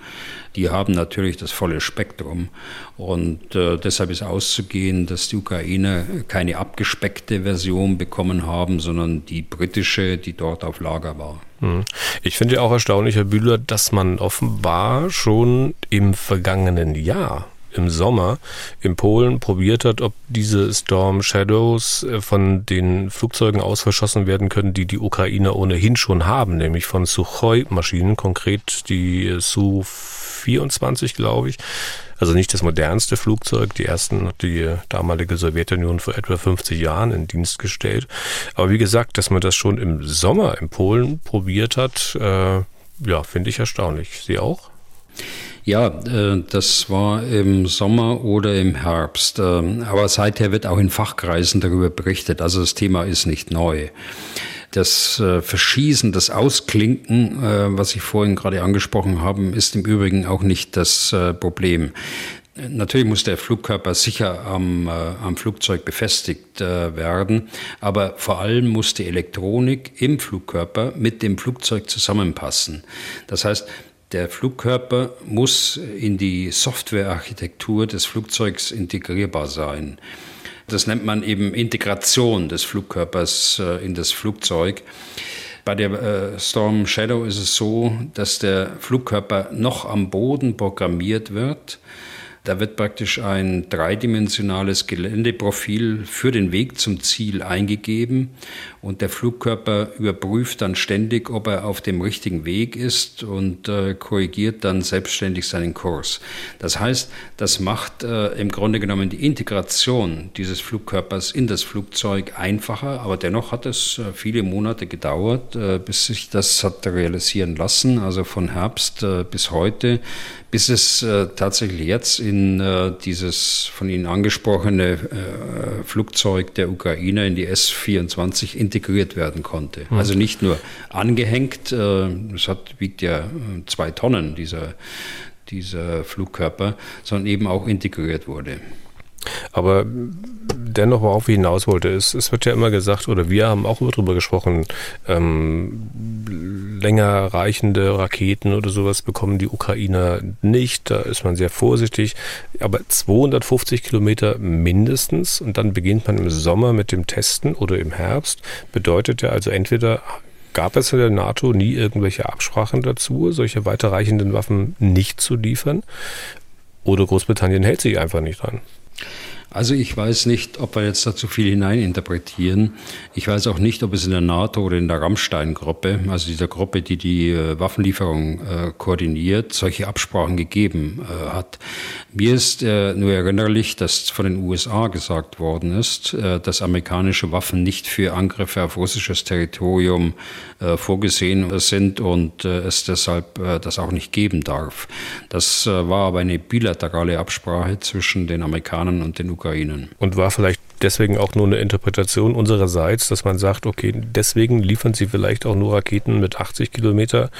B: die haben natürlich das volle Spektrum. Und äh, deshalb ist auszugehen, dass die Ukrainer keine abgespeckte Version bekommen haben, sondern die britische, die dort auf Lager war.
A: Hm. Ich finde ja auch erstaunlich, Herr Bühler, dass man offenbar schon im vergangenen Jahr im Sommer in Polen probiert hat, ob diese Storm Shadows äh, von den Flugzeugen aus verschossen werden können, die die Ukrainer ohnehin schon haben, nämlich von Sukhoi-Maschinen, konkret die Su 24, glaube ich. Also nicht das modernste Flugzeug. Die ersten hat die damalige Sowjetunion vor etwa 50 Jahren in Dienst gestellt. Aber wie gesagt, dass man das schon im Sommer in Polen probiert hat, äh, ja, finde ich erstaunlich. Sie auch?
B: Ja, äh, das war im Sommer oder im Herbst. Ähm, aber seither wird auch in Fachkreisen darüber berichtet. Also das Thema ist nicht neu. Das äh, Verschießen, das Ausklinken, äh, was ich vorhin gerade angesprochen habe, ist im Übrigen auch nicht das Problem. Natürlich muss der Flugkörper sicher am, äh, am Flugzeug befestigt äh, werden, aber vor allem muss die Elektronik im Flugkörper mit dem Flugzeug zusammenpassen. Das heißt, Der Flugkörper muss in die Softwarearchitektur des Flugzeugs integrierbar sein. Das nennt man eben Integration des Flugkörpers äh, in das Flugzeug. Bei der äh, Storm Shadow ist es so, dass der Flugkörper noch am Boden programmiert wird da wird praktisch ein dreidimensionales Geländeprofil für den Weg zum Ziel eingegeben und der Flugkörper überprüft dann ständig, ob er auf dem richtigen Weg ist und äh, korrigiert dann selbstständig seinen Kurs. Das heißt, das macht äh, im Grunde genommen die Integration dieses Flugkörpers in das Flugzeug einfacher, aber dennoch hat es äh, viele Monate gedauert, äh, bis sich das hat realisieren lassen, also von Herbst äh, bis heute bis es äh, tatsächlich jetzt in äh, dieses von Ihnen angesprochene äh, Flugzeug der Ukraine in die S-24 integriert werden konnte. Mhm. Also nicht nur angehängt, äh, es hat, wiegt ja äh, zwei Tonnen, dieser, dieser Flugkörper, sondern eben auch integriert wurde.
A: Aber dennoch, worauf ich hinaus wollte, ist, es wird ja immer gesagt, oder wir haben auch darüber gesprochen, ähm, länger reichende Raketen oder sowas bekommen die Ukrainer nicht. Da ist man sehr vorsichtig. Aber 250 Kilometer mindestens und dann beginnt man im Sommer mit dem Testen oder im Herbst. Bedeutet ja also entweder gab es in der NATO nie irgendwelche Absprachen dazu, solche weiterreichenden Waffen nicht zu liefern. Oder Großbritannien hält sich einfach nicht dran.
B: Also ich weiß nicht, ob wir jetzt da zu viel hineininterpretieren. Ich weiß auch nicht, ob es in der NATO oder in der Rammstein-Gruppe, also dieser Gruppe, die die äh, Waffenlieferung äh, koordiniert, solche Absprachen gegeben äh, hat. Mir ist äh, nur erinnerlich, dass von den USA gesagt worden ist, äh, dass amerikanische Waffen nicht für Angriffe auf russisches Territorium vorgesehen sind und es deshalb das auch nicht geben darf. Das war aber eine bilaterale Absprache zwischen den Amerikanern und den Ukrainern.
A: Und war vielleicht deswegen auch nur eine Interpretation unsererseits, dass man sagt, okay, deswegen liefern sie vielleicht auch nur Raketen mit 80 Kilometer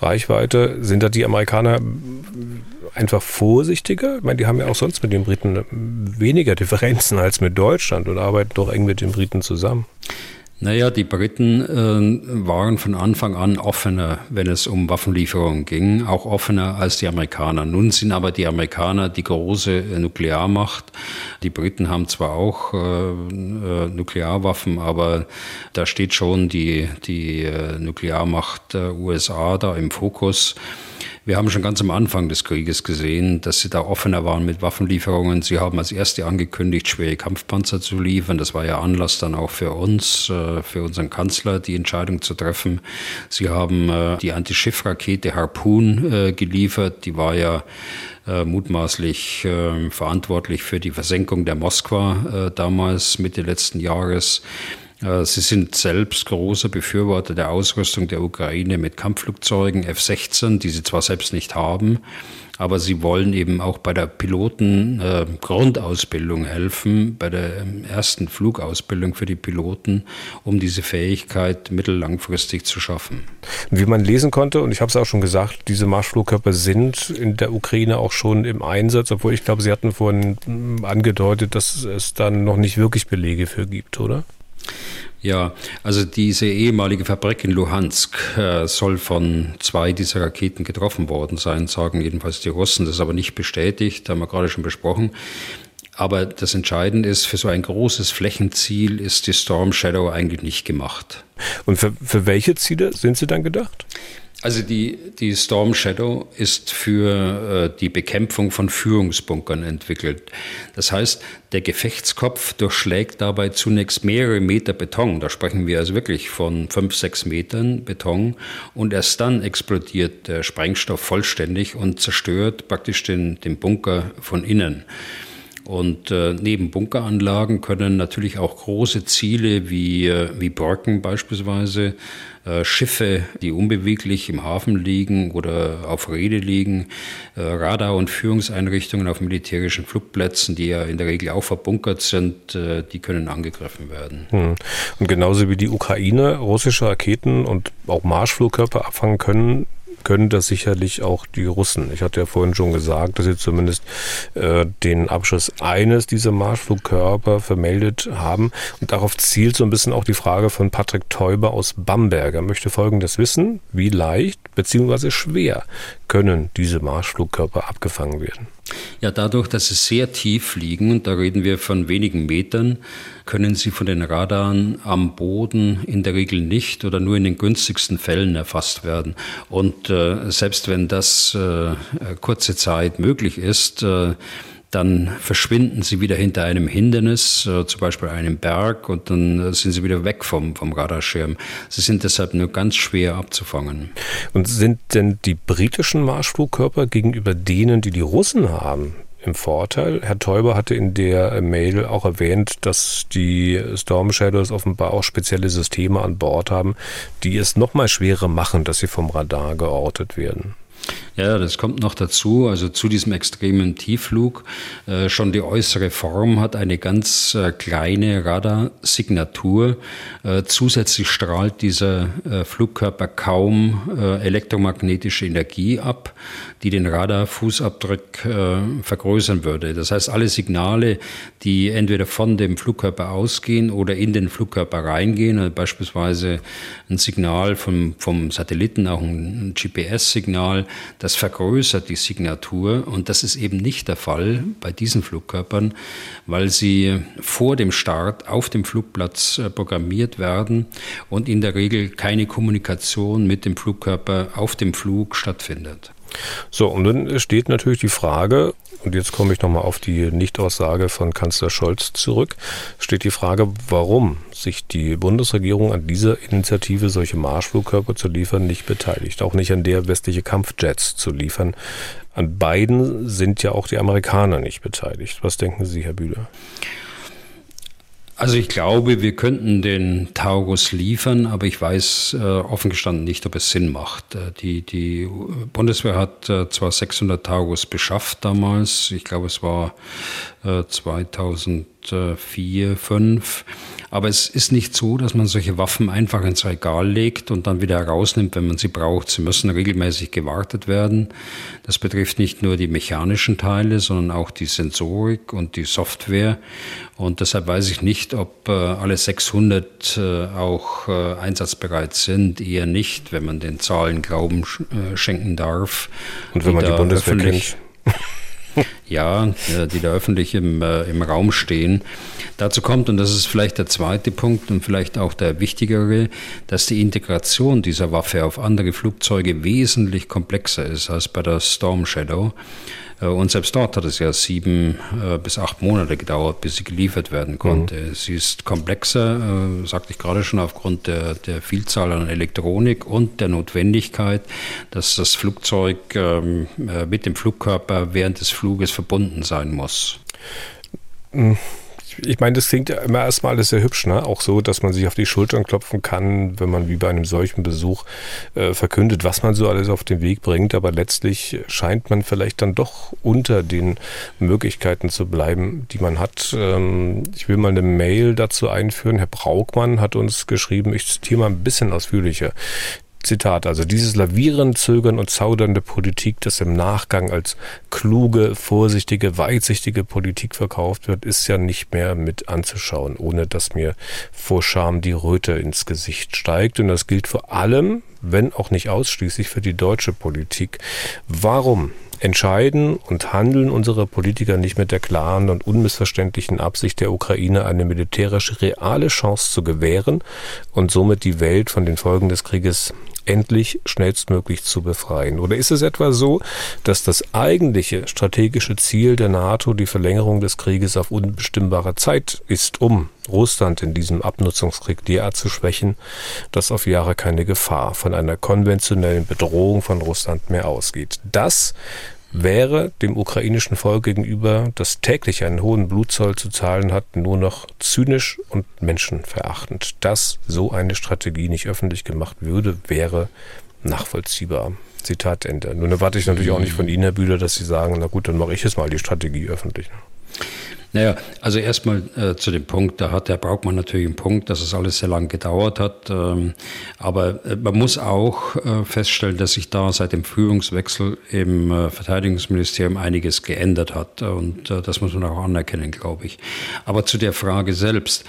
A: Reichweite. Sind da die Amerikaner einfach vorsichtiger? Ich meine, die haben ja auch sonst mit den Briten weniger Differenzen als mit Deutschland und arbeiten doch eng mit den Briten zusammen.
B: Naja, die Briten äh, waren von Anfang an offener, wenn es um Waffenlieferungen ging, auch offener als die Amerikaner. Nun sind aber die Amerikaner die große äh, Nuklearmacht. Die Briten haben zwar auch äh, äh, Nuklearwaffen, aber da steht schon die, die äh, Nuklearmacht der USA da im Fokus. Wir haben schon ganz am Anfang des Krieges gesehen, dass sie da offener waren mit Waffenlieferungen. Sie haben als erste angekündigt, schwere Kampfpanzer zu liefern. Das war ja Anlass dann auch für uns, äh, für unseren Kanzler, die Entscheidung zu treffen. Sie haben äh, die Antischiffrakete Harpoon äh, geliefert. Die war ja mutmaßlich verantwortlich für die Versenkung der Moskwa damals Mitte letzten Jahres. Äh, sie sind selbst großer Befürworter der Ausrüstung der Ukraine mit Kampfflugzeugen F-16, die sie zwar selbst nicht haben, aber sie wollen eben auch bei der Piloten-Grundausbildung äh, helfen, bei der ähm, ersten Flugausbildung für die Piloten, um diese Fähigkeit mittellangfristig zu schaffen.
A: Wie man lesen konnte, und ich habe es auch schon gesagt, diese Marschflugkörper sind in der Ukraine auch schon im Einsatz, obwohl ich glaube, Sie hatten vorhin hm, angedeutet, dass es dann noch nicht wirklich Belege für gibt, oder?
B: Ja, also diese ehemalige Fabrik in Luhansk äh, soll von zwei dieser Raketen getroffen worden sein, sagen jedenfalls die Russen. Das ist aber nicht bestätigt, haben wir gerade schon besprochen. Aber das Entscheidende ist, für so ein großes Flächenziel ist die Storm Shadow eigentlich nicht gemacht.
A: Und für, für welche Ziele sind sie dann gedacht?
B: Also die, die Storm Shadow ist für äh, die Bekämpfung von Führungsbunkern entwickelt. Das heißt, der Gefechtskopf durchschlägt dabei zunächst mehrere Meter Beton. Da sprechen wir also wirklich von fünf, sechs Metern Beton. Und erst dann explodiert der Sprengstoff vollständig und zerstört praktisch den, den Bunker von innen. Und äh, neben Bunkeranlagen können natürlich auch große Ziele wie, äh, wie Brücken beispielsweise, äh, Schiffe, die unbeweglich im Hafen liegen oder auf Rede liegen, Radar- und Führungseinrichtungen auf militärischen Flugplätzen, die ja in der Regel auch verbunkert sind, die können angegriffen werden. Hm.
A: Und genauso wie die Ukraine russische Raketen und auch Marschflugkörper abfangen können, können das sicherlich auch die Russen. Ich hatte ja vorhin schon gesagt, dass sie zumindest äh, den Abschuss eines dieser Marschflugkörper vermeldet haben. Und darauf zielt so ein bisschen auch die Frage von Patrick Teuber aus Bamberg. Er möchte Folgendes wissen. Wie leicht bzw. schwer können diese Marschflugkörper abgefangen werden?
B: Ja, dadurch, dass sie sehr tief fliegen, und da reden wir von wenigen Metern, können sie von den Radaren am Boden in der Regel nicht oder nur in den günstigsten Fällen erfasst werden. Und äh, selbst wenn das äh, kurze Zeit möglich ist, äh, dann verschwinden sie wieder hinter einem Hindernis, äh, zum Beispiel einem Berg, und dann äh, sind sie wieder weg vom, vom Radarschirm. Sie sind deshalb nur ganz schwer abzufangen.
A: Und sind denn die britischen Marschflugkörper gegenüber denen, die die Russen haben, im Vorteil. Herr Teuber hatte in der Mail auch erwähnt, dass die Storm Shadows offenbar auch spezielle Systeme an Bord haben, die es nochmal schwerer machen, dass sie vom Radar geortet werden.
B: Ja, das kommt noch dazu. Also zu diesem extremen Tiefflug. Äh, schon die äußere Form hat eine ganz äh, kleine Radarsignatur. Äh, zusätzlich strahlt dieser äh, Flugkörper kaum äh, elektromagnetische Energie ab, die den Radarfußabdruck äh, vergrößern würde. Das heißt, alle Signale, die entweder von dem Flugkörper ausgehen oder in den Flugkörper reingehen, also beispielsweise ein Signal vom, vom Satelliten, auch ein GPS-Signal, das vergrößert die Signatur und das ist eben nicht der Fall bei diesen Flugkörpern, weil sie vor dem Start auf dem Flugplatz äh, programmiert werden und in der Regel keine Kommunikation mit dem Flugkörper auf dem Flug stattfindet.
A: So, und dann steht natürlich die Frage, und jetzt komme ich nochmal auf die Nichtaussage von Kanzler Scholz zurück, steht die Frage, warum sich die Bundesregierung an dieser Initiative, solche Marschflugkörper zu liefern, nicht beteiligt. Auch nicht an der westliche Kampfjets zu liefern. An beiden sind ja auch die Amerikaner nicht beteiligt. Was denken Sie, Herr Bühler?
B: Also ich glaube, wir könnten den Taurus liefern, aber ich weiß äh, offen gestanden nicht, ob es Sinn macht. Äh, die, die Bundeswehr hat äh, zwar 600 Taurus beschafft damals, ich glaube es war äh, 2004, 2005, aber es ist nicht so, dass man solche Waffen einfach ins Regal legt und dann wieder herausnimmt, wenn man sie braucht. Sie müssen regelmäßig gewartet werden. Das betrifft nicht nur die mechanischen Teile, sondern auch die Sensorik und die Software. Und deshalb weiß ich nicht, ob äh, alle 600 äh, auch äh, einsatzbereit sind. Eher nicht, wenn man den Zahlen Glauben schenken darf.
A: Und wenn man die Bundeswehr kennt.
B: ja, äh, die da öffentlich im, äh, im Raum stehen. Dazu kommt, und das ist vielleicht der zweite Punkt und vielleicht auch der wichtigere, dass die Integration dieser Waffe auf andere Flugzeuge wesentlich komplexer ist als bei der Storm Shadow. Äh, und selbst dort hat es ja sieben äh, bis acht Monate gedauert, bis sie geliefert werden konnte. Mhm. Sie ist komplexer, äh, sagte ich gerade schon, aufgrund der, der Vielzahl an Elektronik und der Notwendigkeit, dass das Flugzeug ähm, mit dem Flugkörper während des Fluges verbunden sein muss.
A: Mhm ich meine, das klingt ja immer erstmal alles sehr hübsch, ne? Auch so, dass man sich auf die Schultern klopfen kann, wenn man wie bei einem solchen Besuch äh, verkündet, was man so alles auf den Weg bringt. Aber letztlich scheint man vielleicht dann doch unter den Möglichkeiten zu bleiben, die man hat. Ähm, ich will mal eine Mail dazu einführen. Herr Braukmann hat uns geschrieben, ich zitiere mal ein bisschen ausführlicher. Zitat, also dieses Lavieren, Zögern und zaudernde Politik, das im Nachgang als kluge, vorsichtige, weitsichtige Politik verkauft wird, ist ja nicht mehr mit anzuschauen, ohne dass mir vor Scham die Röte ins Gesicht steigt. Und das gilt vor allem, wenn auch nicht ausschließlich für die deutsche Politik. Warum entscheiden und handeln unsere Politiker nicht mit der klaren und unmissverständlichen Absicht der Ukraine eine militärische reale Chance zu gewähren und somit die Welt von den Folgen des Krieges endlich schnellstmöglich zu befreien? Oder ist es etwa so, dass das eigentliche strategische Ziel der NATO die Verlängerung des Krieges auf unbestimmbare Zeit ist, um Russland in diesem Abnutzungskrieg derart zu schwächen, dass auf Jahre keine Gefahr von einer konventionellen Bedrohung von Russland mehr ausgeht? Das wäre dem ukrainischen Volk gegenüber, das täglich einen hohen Blutzoll zu zahlen hat, nur noch zynisch und menschenverachtend. Dass so eine Strategie nicht öffentlich gemacht würde, wäre nachvollziehbar. Zitat Ende. Nun erwarte ich natürlich auch nicht von Ihnen, Herr Bühler, dass Sie sagen, na gut, dann mache ich jetzt mal die Strategie öffentlich.
B: Naja, also erstmal äh, zu dem Punkt, da hat Herr Braukmann natürlich einen Punkt, dass es alles sehr lang gedauert hat. Ähm, aber äh, man muss auch äh, feststellen, dass sich da seit dem Führungswechsel im äh, Verteidigungsministerium einiges geändert hat. Und äh, das muss man auch anerkennen, glaube ich. Aber zu der Frage selbst.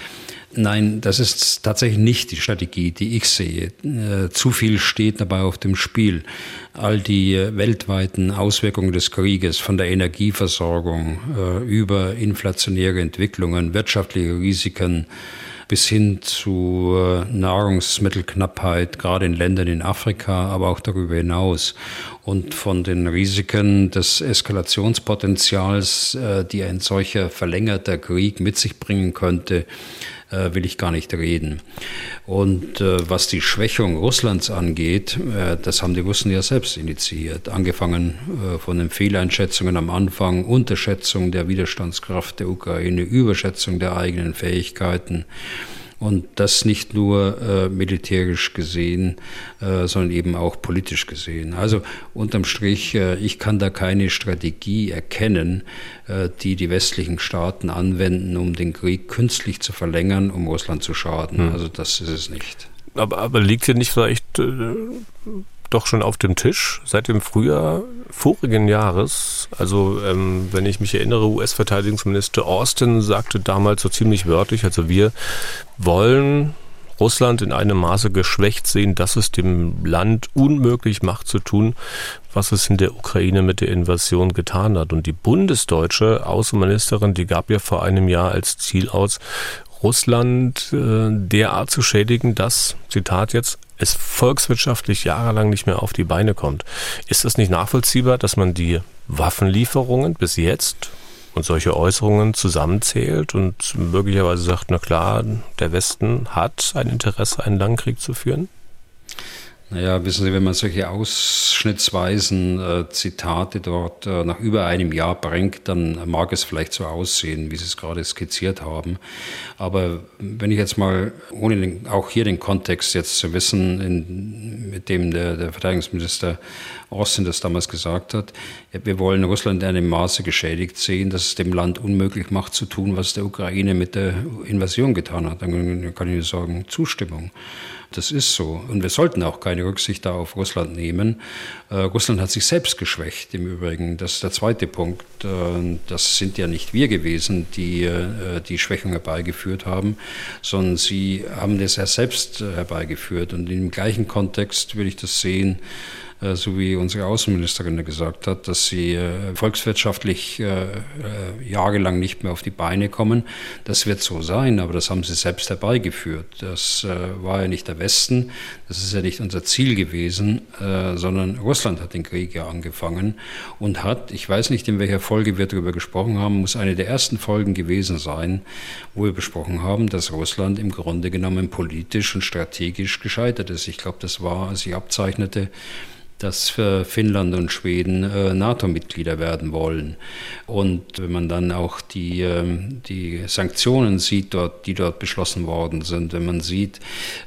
B: Nein, das ist tatsächlich nicht die Strategie, die ich sehe. Äh, zu viel steht dabei auf dem Spiel. All die äh, weltweiten Auswirkungen des Krieges, von der Energieversorgung äh, über inflationäre Entwicklungen, wirtschaftliche Risiken, bis hin zu Nahrungsmittelknappheit, gerade in Ländern in Afrika, aber auch darüber hinaus. Und von den Risiken des Eskalationspotenzials, die ein solcher verlängerter Krieg mit sich bringen könnte, will ich gar nicht reden. Und äh, was die Schwächung Russlands angeht, äh, das haben die Russen ja selbst initiiert. Angefangen äh, von den Fehleinschätzungen am Anfang, Unterschätzung der Widerstandskraft der Ukraine, Überschätzung der eigenen Fähigkeiten. Und das nicht nur äh, militärisch gesehen, äh, sondern eben auch politisch gesehen. Also unterm Strich, äh, ich kann da keine Strategie erkennen, äh, die die westlichen Staaten anwenden, um den Krieg künstlich zu verlängern, um Russland zu schaden. Hm. Also das ist es nicht.
A: Aber, aber liegt hier nicht vielleicht äh, doch schon auf dem Tisch seit dem Frühjahr vorigen Jahres. Also ähm, wenn ich mich erinnere, US-Verteidigungsminister Austin sagte damals so ziemlich wörtlich, also wir wollen Russland in einem Maße geschwächt sehen, dass es dem Land unmöglich macht zu tun, was es in der Ukraine mit der Invasion getan hat. Und die bundesdeutsche Außenministerin, die gab ja vor einem Jahr als Ziel aus, Russland äh, derart zu schädigen, dass, Zitat jetzt, es volkswirtschaftlich jahrelang nicht mehr auf die Beine kommt. Ist es nicht nachvollziehbar, dass man die Waffenlieferungen bis jetzt und solche Äußerungen zusammenzählt und möglicherweise sagt, na klar, der Westen hat ein Interesse, einen langen Krieg zu führen?
B: Naja, wissen Sie, wenn man solche ausschnittsweisen äh, Zitate dort äh, nach über einem Jahr bringt, dann mag es vielleicht so aussehen, wie Sie es gerade skizziert haben. Aber wenn ich jetzt mal, ohne den, auch hier den Kontext jetzt zu wissen, in, mit dem der, der Verteidigungsminister Austin das damals gesagt hat, wir wollen Russland in einem Maße geschädigt sehen, dass es dem Land unmöglich macht zu tun, was der Ukraine mit der Invasion getan hat, dann kann ich nur sagen, Zustimmung. Das ist so. Und wir sollten auch keine Rücksicht da auf Russland nehmen. Äh, Russland hat sich selbst geschwächt im Übrigen. Das ist der zweite Punkt. Äh, das sind ja nicht wir gewesen, die äh, die Schwächung herbeigeführt haben, sondern sie haben das ja selbst äh, herbeigeführt. Und im gleichen Kontext würde ich das sehen, so wie unsere Außenministerin gesagt hat, dass sie äh, volkswirtschaftlich äh, jahrelang nicht mehr auf die Beine kommen. Das wird so sein, aber das haben sie selbst herbeigeführt. Das war ja nicht der Westen, das ist ja nicht unser Ziel gewesen, sondern Russland hat den Krieg ja angefangen und hat, ich weiß nicht, in welcher Folge wir darüber gesprochen haben, muss eine der ersten Folgen gewesen sein, wo wir besprochen haben, dass Russland im Grunde genommen politisch und strategisch gescheitert ist. Ich glaube, das war, als ich abzeichnete, dass Finnland und Schweden äh, NATO-Mitglieder werden wollen. Und wenn man dann auch die, ähm, die Sanktionen sieht, dort, die dort beschlossen worden sind, wenn man sieht,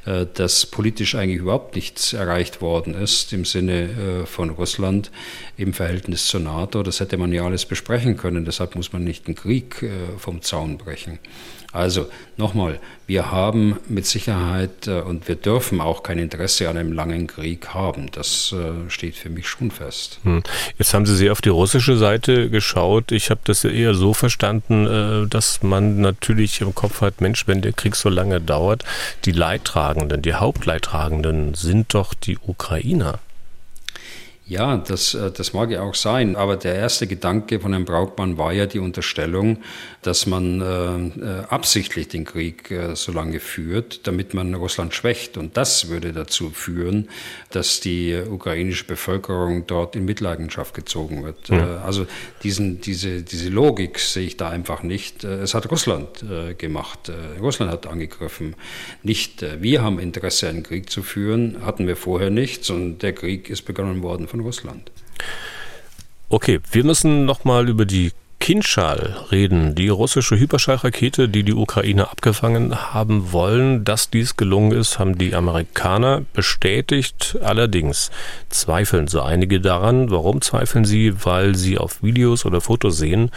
B: äh, dass politisch eigentlich überhaupt nichts erreicht worden ist im Sinne äh, von Russland im Verhältnis zur NATO, das hätte man ja alles besprechen können. Deshalb muss man nicht den Krieg vom Zaun brechen. Also nochmal, wir haben mit Sicherheit äh, und wir dürfen auch kein Interesse an einem langen Krieg haben. Das äh, steht für mich schon fest.
A: Hm. Jetzt haben Sie sehr auf die russische Seite geschaut. Ich habe das eher so verstanden, äh, dass man natürlich im Kopf hat, Mensch, wenn der Krieg so lange dauert, die Leidtragenden, die Hauptleidtragenden sind doch die Ukrainer.
B: Ja, das, äh, das mag ja auch sein. Aber der erste Gedanke von Herrn Brautmann war ja die Unterstellung, dass man äh, äh, absichtlich den Krieg äh, so lange führt, damit man Russland schwächt. Und das würde dazu führen, dass die ukrainische Bevölkerung dort in Mitleidenschaft gezogen wird. Mhm. Äh, also diesen, diese, diese Logik sehe ich da einfach nicht. Äh, es hat Russland gemacht. Russland hat angegriffen. Nicht wir haben Interesse, einen Krieg zu führen, hatten wir vorher nicht, sondern der Krieg ist begonnen worden von von Russland.
A: Okay, wir müssen nochmal über die Kinschal reden, die russische Hyperschallrakete, die die Ukraine abgefangen haben wollen. Dass dies gelungen ist, haben die Amerikaner bestätigt. Allerdings zweifeln so einige daran. Warum zweifeln sie? Weil sie auf Videos oder Fotos sehen,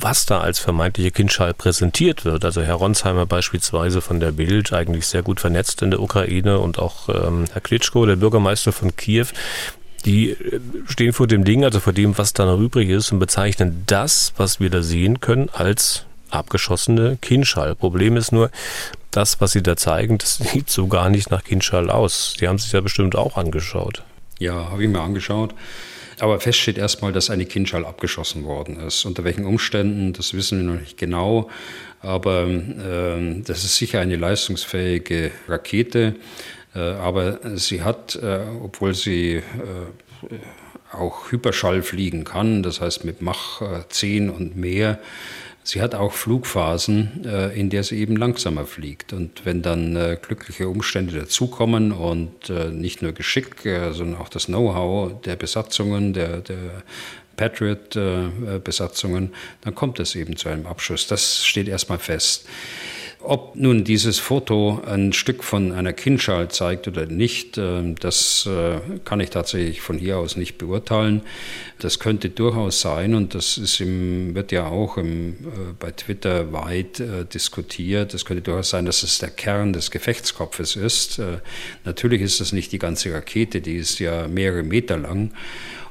A: was da als vermeintliche Kindschall präsentiert wird. Also Herr Ronsheimer beispielsweise von der Bild, eigentlich sehr gut vernetzt in der Ukraine und auch ähm, Herr Klitschko, der Bürgermeister von Kiew, die äh, stehen vor dem Ding, also vor dem, was da noch übrig ist und bezeichnen das, was wir da sehen können, als abgeschossene Kindschall. Problem ist nur, das, was sie da zeigen, das sieht so gar nicht nach Kindschall aus. Sie haben sich ja bestimmt auch angeschaut.
B: Ja, habe ich mir angeschaut. Aber fest steht erstmal, dass eine Kindschall abgeschossen worden ist. Unter welchen Umständen, das wissen wir noch nicht genau. Aber äh, das ist sicher eine leistungsfähige Rakete. Äh, aber sie hat, äh, obwohl sie äh, auch Hyperschall fliegen kann, das heißt mit Mach 10 und mehr, Sie hat auch Flugphasen, in der sie eben langsamer fliegt. Und wenn dann glückliche Umstände dazukommen und nicht nur Geschick, sondern auch das Know-how der Besatzungen, der, der Patriot-Besatzungen, dann kommt es eben zu einem Abschuss. Das steht erstmal fest. Ob nun dieses Foto ein Stück von einer Kindschal zeigt oder nicht, äh, das äh, kann ich tatsächlich von hier aus nicht beurteilen. Das könnte durchaus sein und das ist im, wird ja auch im, äh, bei Twitter weit diskutiert. Es könnte durchaus sein, dass es der Kern des Gefechtskopfes ist. Natürlich ist das nicht die ganze Rakete, die ist ja mehrere Meter lang.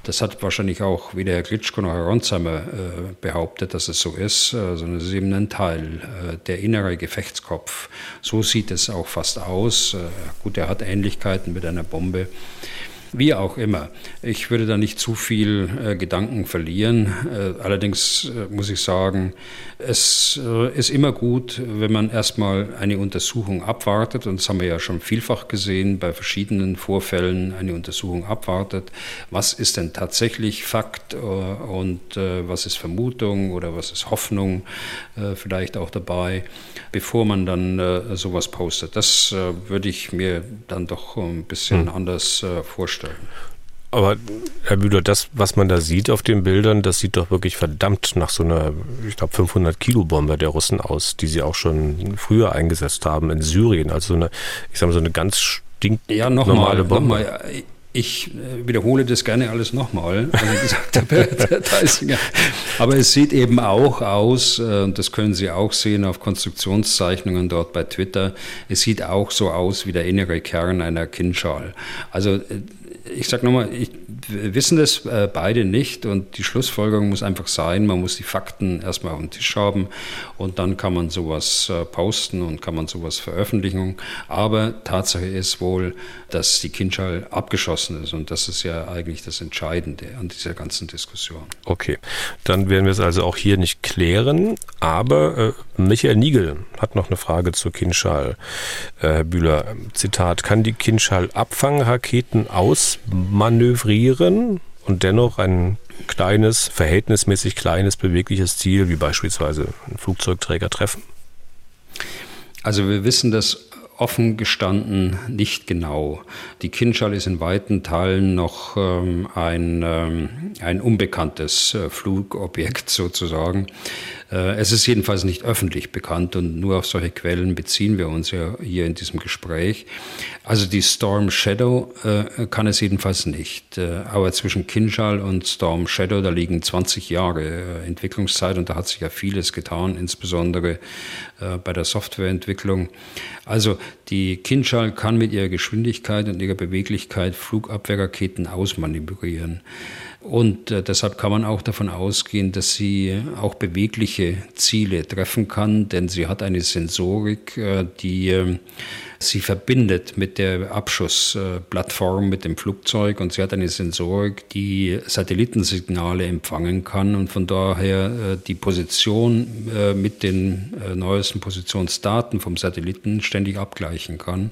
B: Das hat wahrscheinlich auch weder Herr Klitschko noch Herr Ronsheimer äh, behauptet, dass es so ist, äh, sondern es ist eben ein Teil, äh, der innere Gefechtskopf. So sieht es auch fast aus. Äh, gut, er hat Ähnlichkeiten mit einer Bombe. Wie auch immer. Ich würde da nicht zu viel äh, Gedanken verlieren. Äh, allerdings muss ich sagen, es äh, ist immer gut, wenn man erstmal eine Untersuchung abwartet. Und das haben wir ja schon vielfach gesehen bei verschiedenen Vorfällen, eine Untersuchung abwartet. Was ist denn tatsächlich Fakt äh, und äh, was ist Vermutung oder was ist Hoffnung vielleicht auch dabei, bevor man dann sowas postet. Das würde ich mir dann doch ein bisschen hm. anders vorstellen vorstellen.
A: Aber Herr Bühler, das, was man da sieht auf den Bildern, das sieht doch wirklich verdammt nach so einer, ich glaube, 500 Kilo Bombe der Russen aus, die sie auch schon früher eingesetzt haben in Syrien. Also so eine, ich sage mal, so eine ganz stinknormale ja, noch normale mal, Bombe. Noch mal,
B: ich äh, wiederhole das gerne alles nochmal, was ich gesagt habe. Aber es sieht eben auch aus, äh, und das können Sie auch sehen auf Konstruktionszeichnungen dort bei Twitter, es sieht auch so aus wie der innere Kern einer Kindschal. Also äh, ich sage nochmal, wir wissen das äh, beide nicht und die Schlussfolgerung muss einfach sein, man muss die Fakten erstmal auf den Tisch haben und dann kann man sowas äh, posten und kann man sowas veröffentlichen. Aber Tatsache ist wohl, dass die Kindschall abgeschossen ist und das ist ja eigentlich das Entscheidende an dieser ganzen Diskussion.
A: Okay, dann werden wir es also auch hier nicht klären, aber äh, Michael Niegel hat noch eine Frage zur Kindschall. Äh, Herr Bühler, Zitat, kann die Kindschall Abfangraketen ausmanövrieren und dennoch ein kleines, verhältnismäßig kleines, bewegliches Ziel, wie beispielsweise ein Flugzeugträger treffen?
B: Also wir wissen das offen gestanden nicht genau. Die Kindschall ist in weiten Teilen noch ähm, ein, ähm, ein unbekanntes äh, Flugobjekt sozusagen. Äh, es ist jedenfalls nicht öffentlich bekannt und nur auf solche Quellen beziehen wir uns ja hier in diesem Gespräch. Also die Storm Shadow äh, kann es jedenfalls nicht. Äh, aber zwischen Kinschall und Storm Shadow, da liegen 20 Jahre Entwicklungszeit und da hat sich ja vieles getan, insbesondere bei der Softwareentwicklung. Also die Kinschall kann mit ihrer Geschwindigkeit und ihrer Beweglichkeit Flugabwehrraketen ausmanövrieren. Und äh, deshalb kann man auch davon ausgehen, dass sie auch bewegliche Ziele treffen kann, denn sie hat eine Sensorik, äh, die äh, Sie verbindet mit der Abschussplattform, mit dem Flugzeug und sie hat eine Sensorik, die Satellitensignale empfangen kann und von daher äh, die Position äh, mit den äh, neuesten Positionsdaten vom Satelliten ständig abgleichen kann.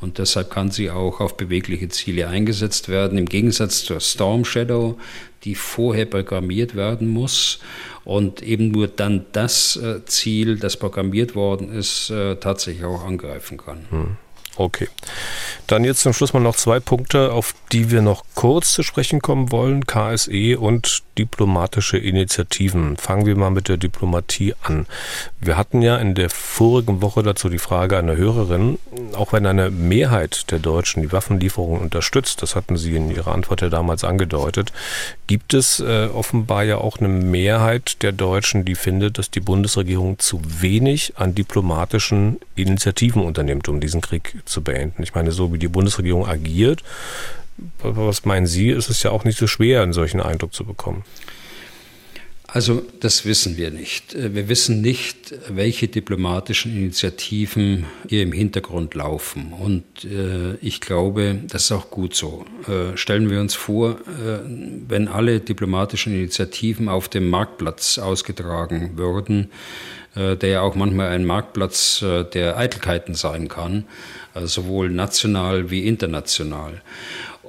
B: Und deshalb kann sie auch auf bewegliche Ziele eingesetzt werden, im Gegensatz zur Storm Shadow, die vorher programmiert werden muss und eben nur dann das äh, Ziel, das programmiert worden ist, äh, tatsächlich auch angreifen kann. Hm.
A: Okay. Dann jetzt zum Schluss mal noch zwei Punkte, auf die wir noch kurz zu sprechen kommen wollen. KSE und diplomatische Initiativen. Fangen wir mal mit der Diplomatie an. Wir hatten ja in der vorigen Woche dazu die Frage einer Hörerin, auch wenn eine Mehrheit der Deutschen die Waffenlieferungen unterstützt, das hatten Sie in Ihrer Antwort ja damals angedeutet, gibt es äh, offenbar ja auch eine Mehrheit der Deutschen, die findet, dass die Bundesregierung zu wenig an diplomatischen Initiativen unternimmt, um diesen Krieg zu beenden. Ich meine, so wie die Bundesregierung agiert, was meinen Sie, ist es ja auch nicht so schwer, einen solchen Eindruck zu bekommen.
B: Also das wissen wir nicht. Wir wissen nicht, welche diplomatischen Initiativen hier im Hintergrund laufen. Und äh, ich glaube, das ist auch gut so. Äh, stellen wir uns vor, äh, wenn alle diplomatischen Initiativen auf dem Marktplatz ausgetragen würden, der ja auch manchmal ein Marktplatz äh, der Eitelkeiten sein kann, also sowohl national wie international.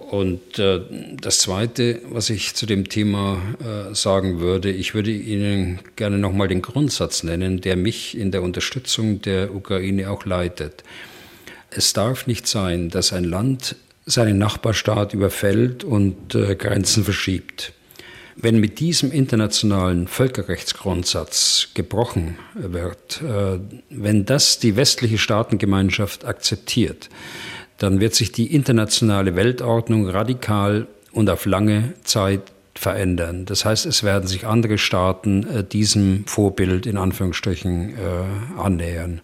B: Und äh, das Zweite, was ich zu dem Thema äh, sagen würde, ich würde Ihnen gerne nochmal den Grundsatz nennen, der mich in der Unterstützung der Ukraine auch leitet. Es darf nicht sein, dass ein Land seinen Nachbarstaat überfällt und äh, Grenzen verschiebt. Wenn mit diesem internationalen Völkerrechtsgrundsatz gebrochen wird, äh, wenn das die westliche Staatengemeinschaft akzeptiert, dann wird sich die internationale Weltordnung radikal und auf lange Zeit verändern. Das heißt, es werden sich andere Staaten äh, diesem Vorbild in Anführungsstrichen äh, annähern.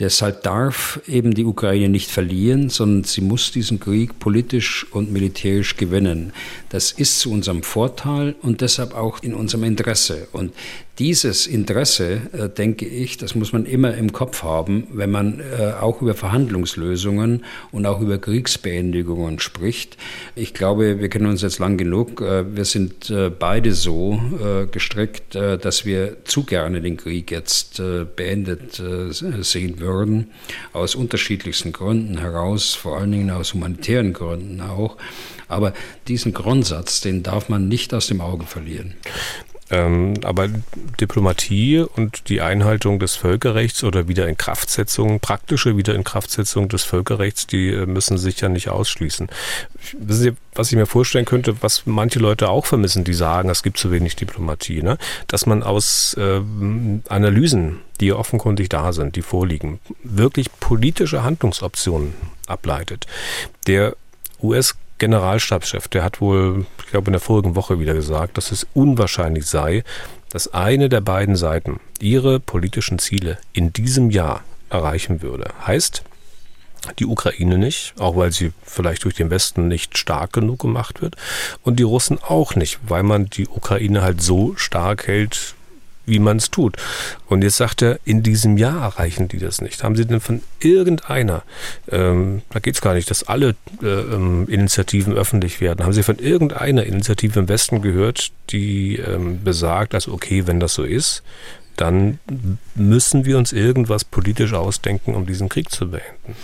B: Deshalb darf eben die Ukraine nicht verlieren, sondern sie muss diesen Krieg politisch und militärisch gewinnen. Das ist zu unserem Vorteil und deshalb auch in unserem Interesse. Und dieses Interesse, äh, denke ich, das muss man immer im Kopf haben, wenn man äh, auch über Verhandlungslösungen und auch über Kriegsbeendigungen spricht. Ich glaube, wir kennen uns jetzt lang genug. Äh, wir sind beide so gestrickt, dass wir zu gerne den Krieg jetzt beendet sehen würden, aus unterschiedlichsten Gründen heraus, vor allen Dingen aus humanitären Gründen auch. Aber diesen Grundsatz, den darf man nicht aus dem Auge verlieren.
A: Ähm, aber Diplomatie und die Einhaltung des Völkerrechts oder Wiederinkraftsetzung, praktische Wiederinkraftsetzung des Völkerrechts, die äh, müssen sich ja nicht ausschließen. Wissen Sie, was ich mir vorstellen könnte, was manche Leute auch vermissen, die sagen, es gibt zu wenig Diplomatie, ne? dass man aus äh, Analysen, die offenkundig da sind, die vorliegen, wirklich politische Handlungsoptionen ableitet. Der US Generalstabschef, der hat wohl, ich glaube, in der vorigen Woche wieder gesagt, dass es unwahrscheinlich sei, dass eine der beiden Seiten ihre politischen Ziele in diesem Jahr erreichen würde. Heißt, die Ukraine nicht, auch weil sie vielleicht durch den Westen nicht stark genug gemacht wird, und die Russen auch nicht, weil man die Ukraine halt so stark hält, wie man es tut. Und jetzt sagt er, in diesem Jahr erreichen die das nicht. Haben Sie denn von irgendeiner, ähm, da geht es gar nicht, dass alle äh, ähm, Initiativen öffentlich werden, haben Sie von irgendeiner Initiative im Westen gehört, die ähm, besagt, dass okay, wenn das so ist, dann müssen wir uns irgendwas politisch ausdenken, um diesen Krieg zu beenden.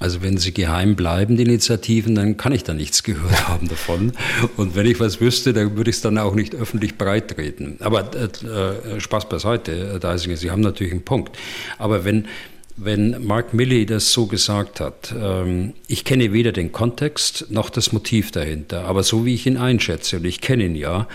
B: Also wenn sie geheim bleiben, die Initiativen, dann kann ich da nichts gehört haben davon. Und wenn ich was wüsste, dann würde ich es dann auch nicht öffentlich breitreden. Aber äh, äh Spaß beiseite, Herr Deisinger, Sie haben natürlich einen Punkt. Aber wenn, wenn Mark Milley das so gesagt hat, ähm, ich kenne weder den Kontext noch das Motiv dahinter, aber so wie ich ihn einschätze, und ich kenne ihn ja,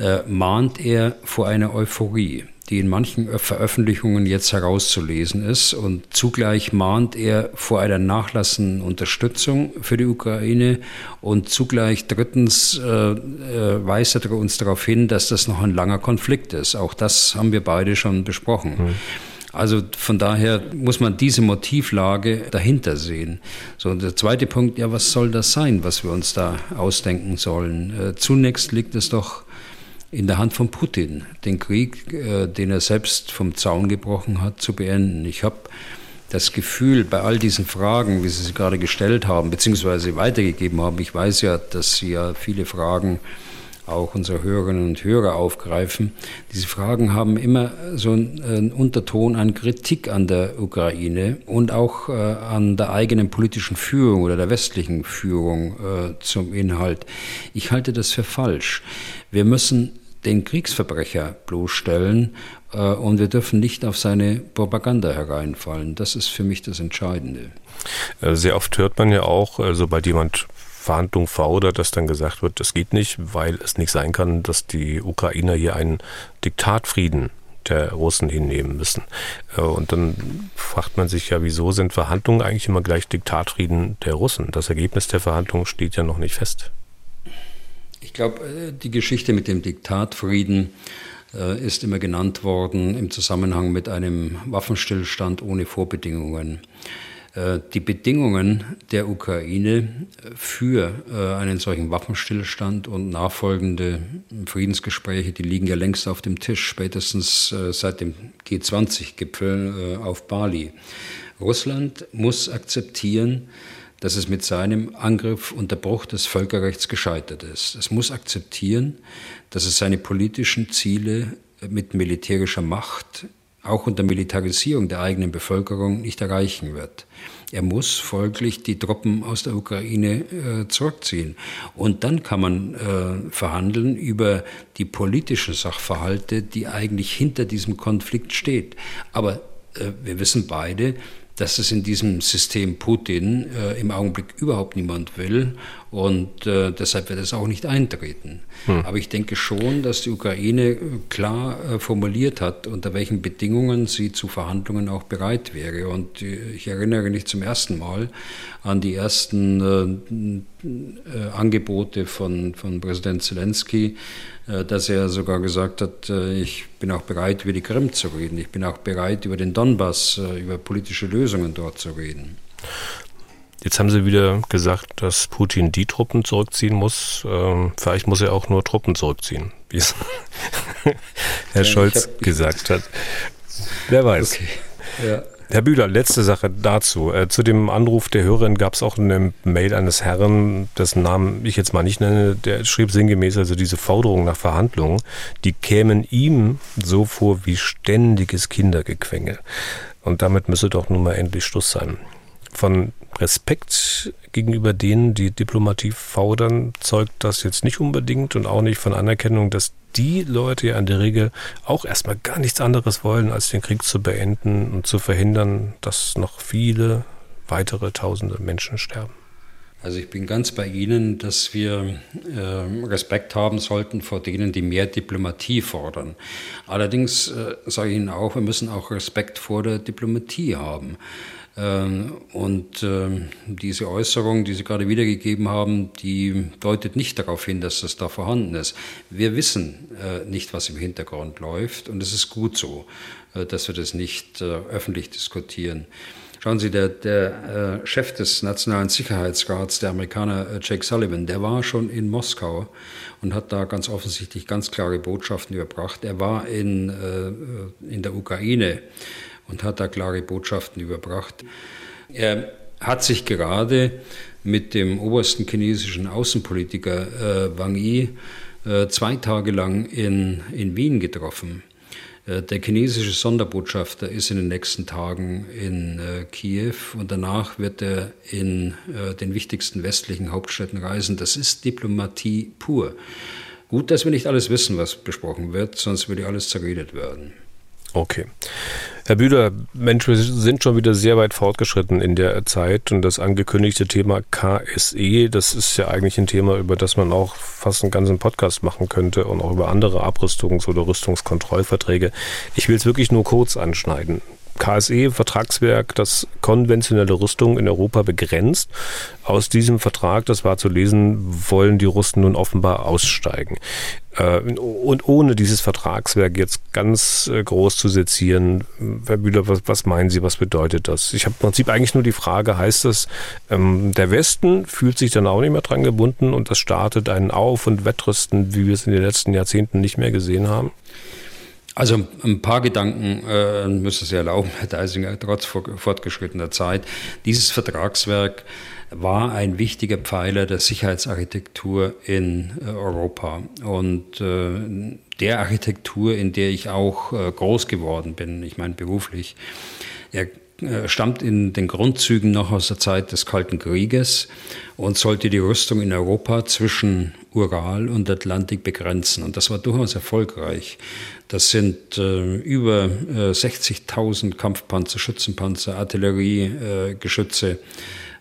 B: äh, mahnt er vor einer Euphorie die in manchen Veröffentlichungen jetzt herauszulesen ist. Und zugleich mahnt er vor einer nachlassenden Unterstützung für die Ukraine. Und zugleich drittens äh, äh, weist er uns darauf hin, dass das noch ein langer Konflikt ist. Auch das haben wir beide schon besprochen. Mhm. Also von daher muss man diese Motivlage dahinter sehen. So, und der zweite Punkt, ja, was soll das sein, was wir uns da ausdenken sollen? Äh, zunächst liegt es doch in der Hand von Putin, den Krieg, äh, den er selbst vom Zaun gebrochen hat, zu beenden. Ich habe das Gefühl, bei all diesen Fragen, wie Sie sie gerade gestellt haben, beziehungsweise weitergegeben haben, ich weiß ja, dass Sie ja viele Fragen auch unsere Hörerinnen und Hörer aufgreifen. Diese Fragen haben immer so einen Unterton an Kritik an der Ukraine und auch äh, an der eigenen politischen Führung oder der westlichen Führung äh, zum Inhalt. Ich halte das für falsch. Wir müssen den Kriegsverbrecher bloßstellen äh, und wir dürfen nicht auf seine Propaganda hereinfallen. Das ist für mich das Entscheidende.
A: Äh, sehr oft hört man ja auch, äh, sobald jemand Verhandlung fordert, dass dann gesagt wird, das geht nicht, weil es nicht sein kann, dass die Ukrainer hier einen Diktatfrieden der Russen hinnehmen müssen. Und dann fragt man sich ja, wieso sind Verhandlungen eigentlich immer gleich Diktatfrieden der Russen? Das Ergebnis der Verhandlungen steht ja noch nicht fest.
B: Ich glaube, die Geschichte mit dem Diktatfrieden äh, ist immer genannt worden im Zusammenhang mit einem Waffenstillstand ohne Vorbedingungen. Äh, die Bedingungen der Ukraine für äh, einen solchen Waffenstillstand und nachfolgende Friedensgespräche, die liegen ja längst auf dem Tisch, spätestens seit dem G20-Gipfel auf Bali. Russland muss akzeptieren, dass es mit seinem Angriff und der Bruch des Völkerrechts gescheitert ist. Es muss akzeptieren, dass es seine politischen Ziele mit militärischer Macht, auch unter Militarisierung der eigenen Bevölkerung, nicht erreichen wird. Er muss folglich die Truppen aus der Ukraine äh, zurückziehen. Und dann kann man äh, verhandeln über die politischen Sachverhalte, die eigentlich hinter diesem Konflikt steht. Aber äh, wir wissen beide, dass es in diesem System Putin äh, im Augenblick überhaupt niemand will und äh, deshalb wird es auch nicht eintreten. Hm. Aber ich denke schon, dass die Ukraine äh, klar äh, formuliert hat, unter welchen Bedingungen sie zu Verhandlungen auch bereit wäre. Und äh, ich erinnere mich zum ersten Mal an die ersten äh, Angebote von, von Präsident Zelensky, äh, dass er sogar gesagt hat, äh, ich bin auch bereit, über die Krim zu reden, ich bin auch bereit, über den Donbass, äh, über politische Lösungen dort zu reden.
A: Jetzt haben Sie wieder gesagt, dass Putin die Truppen zurückziehen muss. Ähm, vielleicht muss er auch nur Truppen zurückziehen, wie es Herr Scholz gesagt hat. Wer weiß. Okay. Ja. Herr Bühler, letzte Sache dazu. Äh, zu dem Anruf der Hörerin gab es auch eine Mail eines Herrn, dessen Namen ich jetzt mal nicht nenne, der schrieb sinngemäß, also diese Forderungen nach Verhandlungen, die kämen ihm so vor wie ständiges Kindergequengel. Und damit müsse doch nun mal endlich Schluss sein. Von Respekt gegenüber denen, die Diplomatie fordern, zeugt das jetzt nicht unbedingt und auch nicht von Anerkennung, dass die Leute ja in der Regel auch erstmal gar nichts anderes wollen, als den Krieg zu beenden und zu verhindern, dass noch viele weitere tausende Menschen sterben.
B: Also ich bin ganz bei Ihnen, dass wir äh, Respekt haben sollten vor denen, die mehr Diplomatie fordern. Allerdings äh, sage ich Ihnen auch, wir müssen auch Respekt vor der Diplomatie haben. Ähm, und ähm, diese Äußerung, die Sie gerade wiedergegeben haben, die deutet nicht darauf hin, dass das da vorhanden ist. Wir wissen äh, nicht, was im Hintergrund läuft und es ist gut so, äh, dass wir das nicht äh, öffentlich diskutieren. Schauen Sie, der, der Chef des Nationalen Sicherheitsrats, der Amerikaner Jake Sullivan, der war schon in Moskau und hat da ganz offensichtlich ganz klare Botschaften überbracht. Er war in, in der Ukraine und hat da klare Botschaften überbracht. Er hat sich gerade mit dem obersten chinesischen Außenpolitiker äh, Wang Yi äh, zwei Tage lang in, in Wien getroffen. Äh, der chinesische Sonderbotschafter ist in den nächsten Tagen in äh, Kiew und danach wird er in äh, den wichtigsten westlichen Hauptstädten reisen. Das ist Diplomatie pur. Gut, dass wir nicht alles wissen, was besprochen wird, sonst würde alles zerredet werden.
A: Okay. Herr Bühler, Mensch, wir sind schon wieder sehr weit fortgeschritten in der Zeit und das angekündigte Thema KSE, das ist ja eigentlich ein Thema, über das man auch fast einen ganzen Podcast machen könnte und auch über andere Abrüstungs- oder Rüstungskontrollverträge. Ich will es wirklich nur kurz anschneiden. KSE, Vertragswerk, das konventionelle Rüstung in Europa begrenzt. Aus diesem Vertrag, das war zu lesen, wollen die Russen nun offenbar aussteigen. Äh, und ohne dieses Vertragswerk jetzt ganz äh, groß zu sezieren, Herr Bühler, was, was meinen Sie, was bedeutet das? Ich habe im Prinzip eigentlich nur die Frage, heißt das, ähm, der Westen fühlt sich dann auch nicht mehr dran gebunden und das startet einen Auf- und Wettrüsten, wie wir es in den letzten Jahrzehnten nicht mehr gesehen haben?
B: Also ein paar Gedanken äh, müssen Sie erlauben, Herr Deisinger, trotz fortgeschrittener Zeit. Dieses Vertragswerk war ein wichtiger Pfeiler der Sicherheitsarchitektur in äh, Europa und äh, der Architektur, in der ich auch äh, groß geworden bin, ich meine beruflich. Er stammt in den Grundzügen noch aus der Zeit des Kalten Krieges und sollte die Rüstung in Europa zwischen Ural und Atlantik begrenzen. Und das war durchaus erfolgreich. Das sind äh, über äh, 60.000 Kampfpanzer, Schützenpanzer, Artilleriegeschütze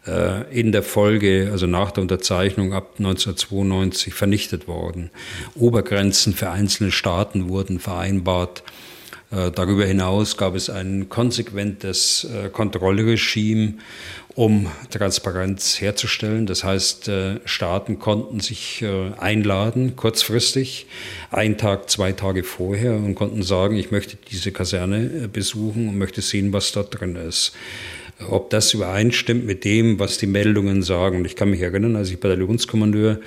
B: äh, in der Folge, also nach der Unterzeichnung ab 1992, vernichtet worden. Obergrenzen für einzelne Staaten wurden vereinbart. Äh, darüber hinaus gab es ein konsequentes äh, Kontrollregime, um Transparenz herzustellen. Das heißt, äh, Staaten konnten sich einladen, kurzfristig, einen Tag, zwei Tage vorher und konnten sagen, ich möchte diese Kaserne besuchen und möchte sehen, was dort drin ist ob das übereinstimmt mit dem, was die Meldungen sagen. Und ich kann mich erinnern, als ich Bataillonskommandeur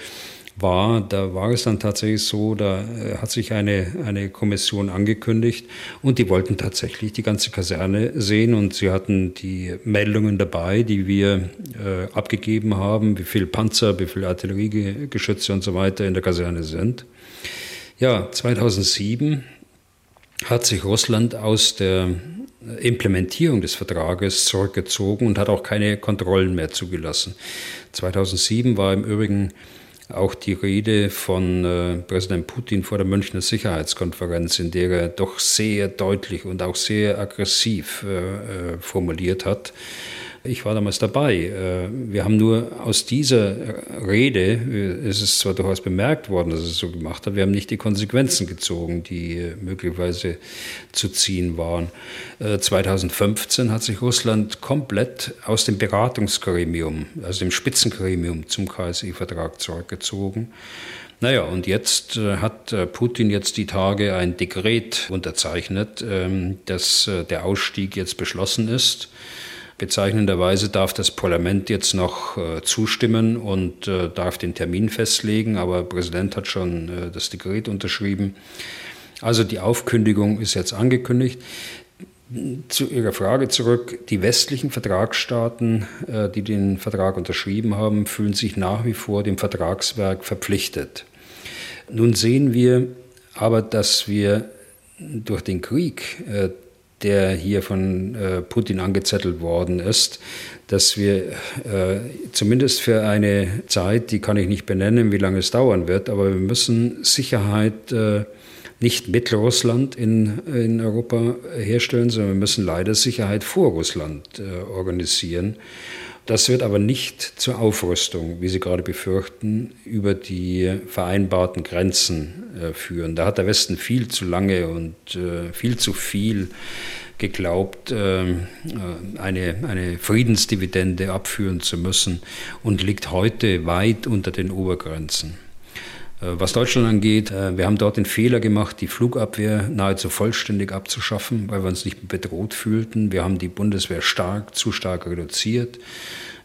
B: war, da war es dann tatsächlich so, da äh, hat sich eine, eine Kommission angekündigt und die wollten tatsächlich die ganze Kaserne sehen und sie hatten die Meldungen dabei, die wir äh, abgegeben haben, wie viel Panzer, wie viel Artilleriegeschütze und so weiter in der Kaserne sind. Ja, 2007 hat sich Russland aus der Implementierung des Vertrages zurückgezogen und hat auch keine Kontrollen mehr zugelassen. 2007 war im Übrigen auch die Rede von äh, Präsident Putin vor der Münchner Sicherheitskonferenz, in der er doch sehr deutlich und auch sehr aggressiv äh, äh formuliert hat, ich war damals dabei. Äh, wir haben nur aus dieser Rede, äh, es ist zwar durchaus bemerkt worden, dass es so gemacht hat, wir haben nicht die Konsequenzen gezogen, die äh, möglicherweise zu ziehen waren. 2015 hat sich Russland komplett aus dem Beratungsgremium, also dem Spitzengremium zum KSI-Vertrag zurückgezogen. Naja, und jetzt hat Putin jetzt die Tage ein Dekret unterzeichnet, ähm, dass der Ausstieg jetzt beschlossen ist. Bezeichnenderweise darf das Parlament jetzt noch äh, zustimmen und äh, darf den Termin festlegen, aber der Präsident hat schon äh, das Dekret unterschrieben. Also die Aufkündigung ist jetzt angekündigt. Zu Ihrer Frage zurück. Die westlichen Vertragsstaaten, äh, die den Vertrag unterschrieben haben, fühlen sich nach wie vor dem Vertragswerk verpflichtet. Nun sehen wir aber, dass wir durch den Krieg äh, der hier von äh, Putin angezettelt worden ist, dass wir äh, zumindest für eine Zeit, die kann ich nicht benennen, wie lange es dauern wird, aber wir müssen Sicherheit äh, nicht mit Russland in, in Europa herstellen, sondern wir müssen leider Sicherheit vor Russland äh, organisieren. Das wird aber nicht zur Aufrüstung, wie Sie gerade befürchten, über die vereinbarten Grenzen äh, führen. Da hat der Westen viel zu lange und äh, viel zu viel geglaubt, ähm, äh, eine, eine Friedensdividende abführen zu müssen und liegt heute weit unter den Obergrenzen. Äh, was Deutschland angeht, äh, wir haben dort den Fehler gemacht, die Flugabwehr nahezu vollständig abzuschaffen, weil wir uns nicht bedroht fühlten. Wir haben die Bundeswehr stark, zu stark reduziert.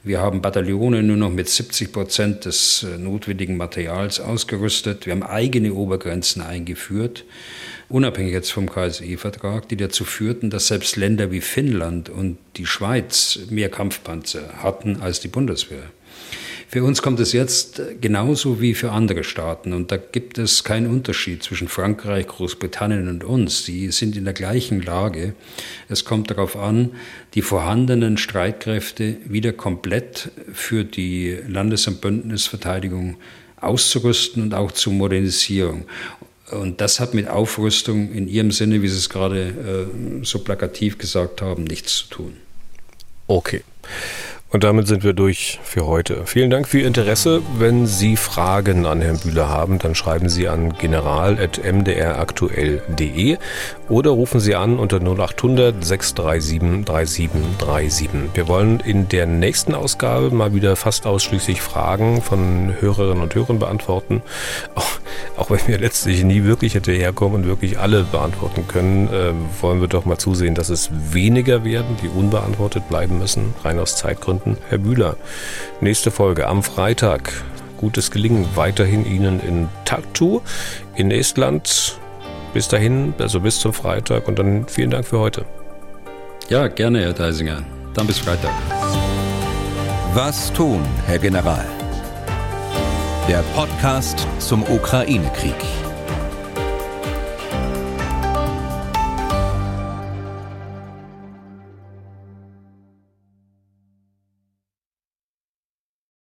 B: Wir haben Bataillone nur noch mit 70 Prozent des äh, notwendigen Materials ausgerüstet. Wir haben eigene Obergrenzen eingeführt, unabhängig jetzt vom KSE-Vertrag, die dazu führten, dass selbst Länder wie Finnland und die Schweiz mehr Kampfpanzer hatten als die Bundeswehr. Für uns kommt es jetzt genauso wie für andere Staaten. Und da gibt es keinen Unterschied zwischen Frankreich, Großbritannien und uns. Die sind in der gleichen Lage. Es kommt darauf an, die vorhandenen Streitkräfte wieder komplett für die Landes- und Bündnisverteidigung auszurüsten und auch zur Modernisierung. Und das hat mit Aufrüstung in Ihrem Sinne, wie Sie es gerade äh, so plakativ gesagt haben, nichts zu tun.
A: Okay. Und damit sind wir durch für heute. Vielen Dank für Ihr Interesse. Wenn Sie Fragen an Herrn Bühler haben, dann schreiben Sie an general.mdraktuell.de oder rufen Sie an unter 0800 637 3737. Wir wollen in der nächsten Ausgabe mal wieder fast ausschließlich Fragen von Hörerinnen und Hörern beantworten. Auch, auch wenn wir letztlich nie wirklich hätte herkommen und wirklich alle beantworten können, äh, wollen wir doch mal zusehen, dass es weniger werden, die unbeantwortet bleiben müssen, rein aus Zeitgründen konnten. Herr Bühler, nächste Folge am Freitag. Gutes Gelingen weiterhin Ihnen in Tartu in Estland. Bis dahin, also bis zum Freitag und dann vielen Dank für heute.
B: Ja, gerne, Herr Deisinger. Dann bis Freitag.
C: Was tun, Herr General? Der Podcast zum Ukraine-Krieg.